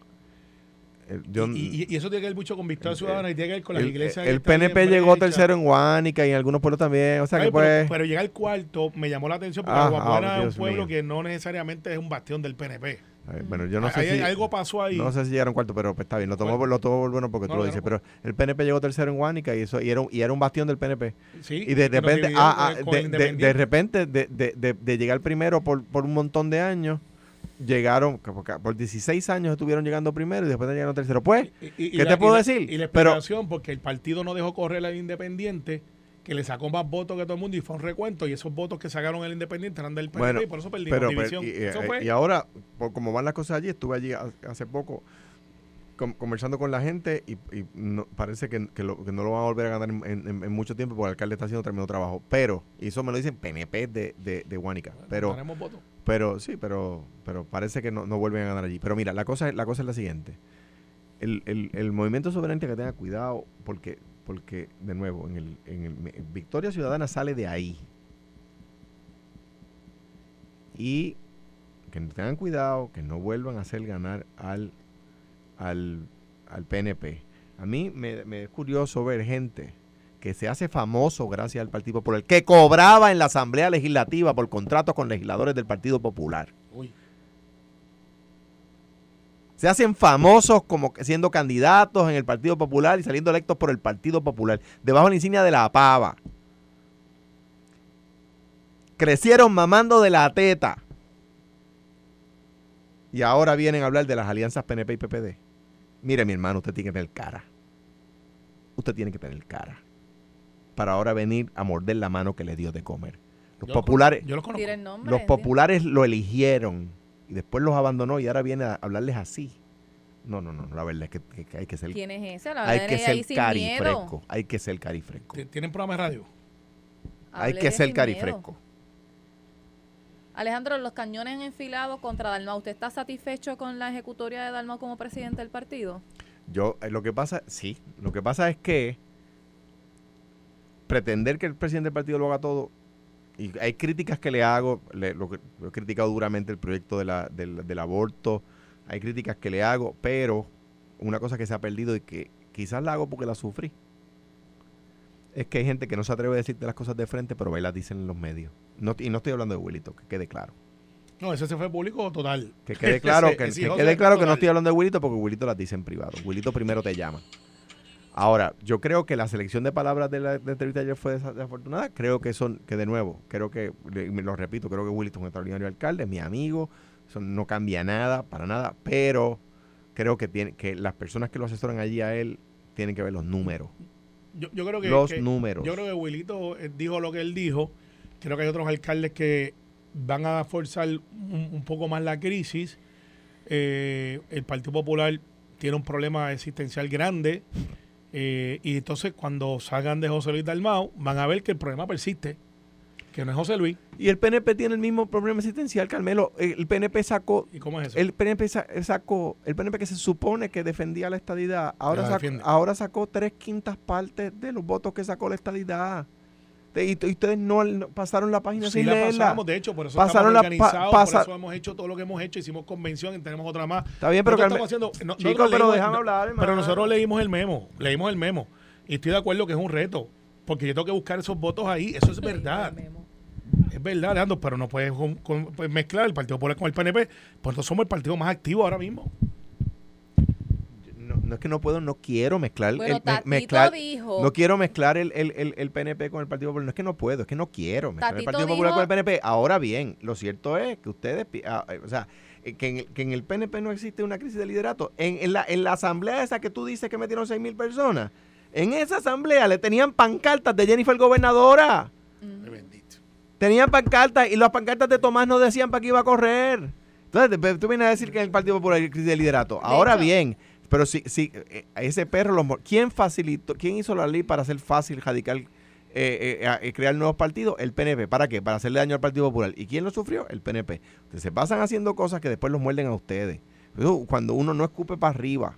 Speaker 3: Yo-
Speaker 4: y, y- y eso tiene que ver mucho con Victoria
Speaker 3: el-
Speaker 4: Ciudadana y tiene que ver con las
Speaker 3: el-
Speaker 4: iglesias.
Speaker 3: el PNP llegó tercero en Guánica y en algunos pueblos también. O sea
Speaker 4: Ay,
Speaker 3: que pues...
Speaker 4: pero llegar cuarto me llamó la atención porque
Speaker 3: Ah, ah,
Speaker 4: es un pueblo
Speaker 3: mío.
Speaker 4: que no necesariamente es un bastión del PNP.
Speaker 3: bueno, yo no sé
Speaker 4: Hay-
Speaker 3: si...
Speaker 4: algo pasó ahí.
Speaker 3: No sé si llegaron cuarto, pero pues, está bien. Lo tomo,
Speaker 4: Bueno.
Speaker 3: lo tomo por bueno porque
Speaker 4: No,
Speaker 3: tú lo dices.
Speaker 4: no.
Speaker 3: Pero el PNP llegó tercero en Guánica y eso y era, un- y era un bastión del PNP.
Speaker 4: Sí,
Speaker 3: Y de repente, ah, ah, de, de- de
Speaker 4: Independiente.
Speaker 3: repente, de, de- de- de llegar primero por, por un montón de años, llegaron, por por 16 años estuvieron llegando primero y después llegaron tercero. Pues,
Speaker 4: Y-
Speaker 3: ¿qué
Speaker 4: la-
Speaker 3: te
Speaker 4: y
Speaker 3: puedo
Speaker 4: la-
Speaker 3: decir?
Speaker 4: Y la
Speaker 3: Pero-
Speaker 4: explicación, porque el partido no dejó correr al Independiente, que le sacó más votos que todo el mundo y fue un recuento. Y esos votos que sacaron el Independiente eran del PNP
Speaker 3: Bueno,
Speaker 4: y por eso perdimos
Speaker 3: pero, pero-
Speaker 4: división.
Speaker 3: y,
Speaker 4: Eso
Speaker 3: eh,
Speaker 4: fue.
Speaker 3: y ahora, por como van las cosas allí, estuve allí ha- hace poco conversando con la gente y, y no- parece que, que lo- que no lo van a volver a ganar en, en- en mucho tiempo porque el alcalde está haciendo tremendo trabajo. Pero, y eso me lo dicen PNP de, de, de Guánica. Pero,
Speaker 4: votos.
Speaker 3: Pero sí, pero, pero parece que no, no vuelven a ganar allí. Pero mira, la cosa, la cosa es la siguiente. El, el, el movimiento soberanista que tenga cuidado, porque, porque de nuevo, en el, en el Victoria Ciudadana sale de ahí. Y que tengan cuidado, que no vuelvan a hacer ganar al, al, al PNP. A mí me, me es curioso ver gente que se hace famoso gracias al Partido Popular, que cobraba en la Asamblea Legislativa por contratos con legisladores del Partido Popular.
Speaker 4: Uy.
Speaker 3: Se hacen famosos como siendo candidatos en el Partido Popular y saliendo electos por el Partido Popular, debajo de la insignia de la pava. Crecieron mamando de la teta. Y ahora vienen a hablar de las alianzas PNP y PPD. Mire, mi hermano, usted tiene que tener cara. Usted tiene que tener cara. Para ahora venir a morder la mano que le dio de comer. Los
Speaker 4: Yo lo
Speaker 3: populares,
Speaker 4: Yo
Speaker 6: el nombre.
Speaker 3: los
Speaker 6: sí.
Speaker 3: populares lo eligieron y después los abandonó y ahora viene a hablarles así. No, no, no. La verdad es que, que- que hay que ser,
Speaker 6: ¿Quién es ese? La
Speaker 3: hay que ser carifresco. Hay que ser carifresco.
Speaker 4: Ti- ¿Tienen programa de radio?
Speaker 3: Hay que ser carifresco.
Speaker 6: Alejandro, los cañones enfilados contra Dalmau. ¿Usted está satisfecho con la ejecutoria de Dalmau como presidente del partido?
Speaker 3: Yo, eh, lo que pasa, sí, lo que pasa es que pretender que el presidente del partido lo haga todo, y hay críticas que le hago, le- lo, que- lo he criticado duramente el proyecto de la- del, del aborto, hay críticas que le hago, pero una cosa que se ha perdido y que quizás la hago porque la sufrí, es que hay gente que no se atreve a decirte las cosas de frente, pero y las dicen en los medios. No, y no estoy hablando de Wilito, que quede claro.
Speaker 4: No, ese se fue público total.
Speaker 3: Que quede claro, <laughs>
Speaker 4: Ese-
Speaker 3: que, quede claro que no estoy hablando de Wilito porque Wilito las dice en privado. Wilito primero te llama. Ahora, yo creo que la selección de palabras de la, de entrevista ayer fue desa- desafortunada. Creo que son, que de nuevo, creo que, lo repito, creo que Wilito es un extraordinario alcalde, es mi amigo, eso no cambia nada, para nada, pero creo que tiene que las personas que lo asesoran allí a él tienen que ver los números.
Speaker 4: Yo, yo creo que,
Speaker 3: los
Speaker 4: que-
Speaker 3: números.
Speaker 4: Yo creo que Wilito eh, dijo lo que él dijo. Creo que hay otros alcaldes que van a forzar un, un poco más la crisis. Eh, el Partido Popular tiene un problema existencial grande. Eh, y entonces cuando salgan de José Luis Dalmau, van a ver que el problema persiste. Que no es José Luis.
Speaker 3: Y el PNP tiene el mismo problema existencial, Carmelo. El PNP sacó
Speaker 4: ¿Y cómo es eso?
Speaker 3: El PNP sa- sacó, el PNP que se supone que defendía la estadidad, ahora,
Speaker 4: La
Speaker 3: sacó, ahora sacó tres quintas partes de los votos que sacó la estadidad. De- y, y ustedes no, no pasaron la página
Speaker 4: Sí
Speaker 3: sin
Speaker 4: la
Speaker 3: leerla.
Speaker 4: pasamos, de hecho, por eso
Speaker 3: Pasaron
Speaker 4: estamos
Speaker 3: la pa-
Speaker 4: organizados,
Speaker 3: pasa-
Speaker 4: por eso hemos hecho todo lo que hemos hecho, hicimos convención y tenemos otra más.
Speaker 3: Está bien, pero
Speaker 4: Nosotros
Speaker 3: Carmen-
Speaker 4: estamos haciendo- no-
Speaker 3: pero
Speaker 4: leímos-
Speaker 3: hablar,
Speaker 4: Pero nosotros leímos el memo, leímos el memo. Y estoy de acuerdo que es un reto, porque yo tengo que buscar esos votos ahí, eso es verdad. Es verdad, Alejandro, pero no puedes con- con- pues, mezclar el Partido Popular con el PNP, pues nosotros somos el partido más activo ahora mismo.
Speaker 3: No, es que no puedo, no quiero mezclar.
Speaker 6: Bueno,
Speaker 3: el- me-
Speaker 6: Tatito
Speaker 3: mezclar
Speaker 6: dijo-
Speaker 3: no quiero mezclar el, el- el- el PNP con el Partido Popular. No es que no puedo, es que no quiero mezclar el Partido Popular con el PNP. Ahora bien, lo cierto es que ustedes, ah, eh, o sea, eh, que en, el- que en el PNP no existe una crisis de liderato. En, en la, en la asamblea esa que tú dices que metieron 6 mil personas, en esa asamblea le tenían pancartas de Jennifer gobernadora.
Speaker 6: Mm.
Speaker 4: Bendito.
Speaker 3: Tenían pancartas y las pancartas de Tomás no decían para qué iba a correr. Entonces, tú vienes a decir que en el Partido Popular hay crisis de liderato. Ahora
Speaker 6: hecho-
Speaker 3: bien, pero si, si eh, a ese perro, lo, mo- ¿quién facilitó, quién hizo la ley para hacer fácil, radical, eh, eh, eh, crear nuevos partidos? El PNP. ¿Para qué? Para hacerle daño al Partido Popular. ¿Y quién lo sufrió? El PNP. Entonces, se pasan haciendo cosas que después los muerden a ustedes. Eso, cuando uno no escupe para arriba,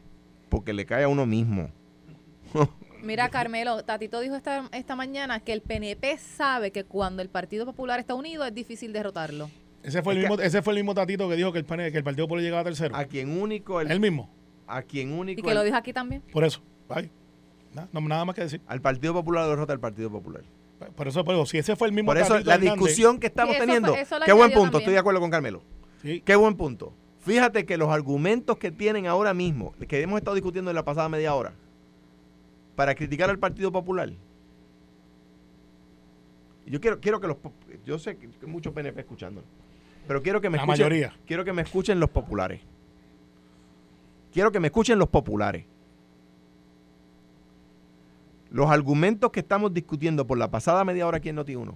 Speaker 3: porque le cae a uno mismo. <laughs>
Speaker 6: Mira, Carmelo, Tatito dijo esta, esta mañana que el PNP sabe que cuando el Partido Popular está unido es difícil derrotarlo.
Speaker 4: Ese fue, el
Speaker 3: Es que-
Speaker 4: mismo, ese fue el mismo tatito que dijo que el, PNP que el Partido Popular llegaba a tercero.
Speaker 3: A quien único, el-
Speaker 4: Él mismo.
Speaker 3: A quien único,
Speaker 6: Y que
Speaker 3: el-
Speaker 6: lo dijo aquí también.
Speaker 4: Por eso. Na- no, nada más que decir.
Speaker 3: al Partido Popular lo derrota el Partido Popular.
Speaker 4: Por eso, por eso, si ese fue el mismo
Speaker 3: Por eso la
Speaker 4: Hernández,
Speaker 3: discusión que estamos
Speaker 6: eso
Speaker 3: teniendo,
Speaker 6: eso
Speaker 3: qué buen punto,
Speaker 6: también.
Speaker 3: estoy de acuerdo con Carmelo.
Speaker 4: sí,
Speaker 3: Qué buen punto. Fíjate que los argumentos que tienen ahora mismo, que hemos estado discutiendo en la pasada media hora, para criticar al Partido Popular. Yo quiero, quiero que los yo sé que hay muchos PNP escuchando, pero quiero que me
Speaker 4: La
Speaker 3: escuchen,
Speaker 4: mayoría.
Speaker 3: quiero que me escuchen los populares. Quiero que me escuchen los populares. Los argumentos que estamos discutiendo por la pasada media hora aquí en Noti1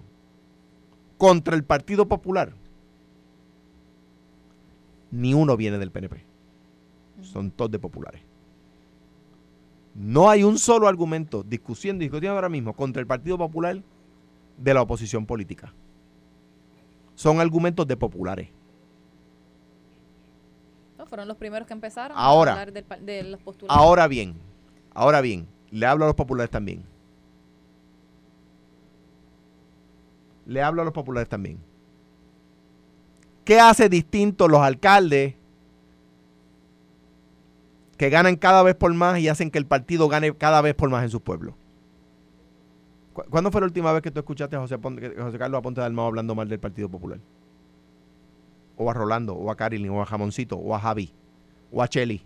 Speaker 3: contra el Partido Popular, ni uno viene del PNP. Son todos de populares. No hay un solo argumento discutiendo, discutiendo ahora mismo contra el Partido Popular de la oposición política. Son argumentos de populares.
Speaker 6: Fueron los primeros que empezaron
Speaker 3: Ahora.
Speaker 6: a hablar del de los postulados.
Speaker 3: Ahora bien, ahora bien, le hablo a los populares también. Le hablo a los populares también. ¿Qué hace distinto los alcaldes que ganan cada vez por más y hacen que el partido gane cada vez por más en sus pueblos? ¿Cu- ¿Cuándo fue la última vez que tú escuchaste a José, Ponte- José Carlos Aponte de Almao hablando mal del Partido Popular? O a Rolando, o a Carilyn, o a Jamoncito, o a Javi, o a Cheli.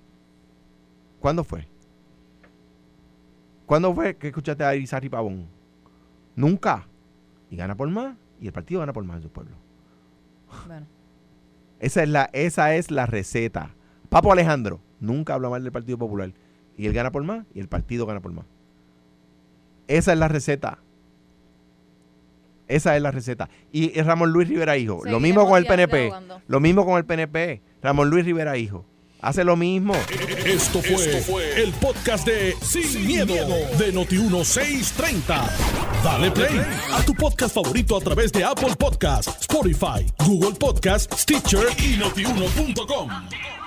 Speaker 3: ¿Cuándo fue? ¿Cuándo fue que escuchaste a Irizarry Pavón? Nunca. Y gana por más, y el partido gana por más en sus pueblos.
Speaker 6: Bueno,
Speaker 3: Esa es la, esa es la receta. Papo Alejandro nunca habla mal del Partido Popular. Y él gana por más, y el partido gana por más. Esa es la receta. Esa es la receta. Y Ramón Luis Rivera Hijo. Lo mismo con el PNP. Lo mismo con el PNP. Ramón Luis Rivera Hijo. Hace lo mismo.
Speaker 1: Esto fue, el podcast de Sin, miedo, miedo, de Noti1630. Dale play a tu podcast favorito a través de Apple Podcasts, Spotify, Google Podcasts, Stitcher y notiuno.com.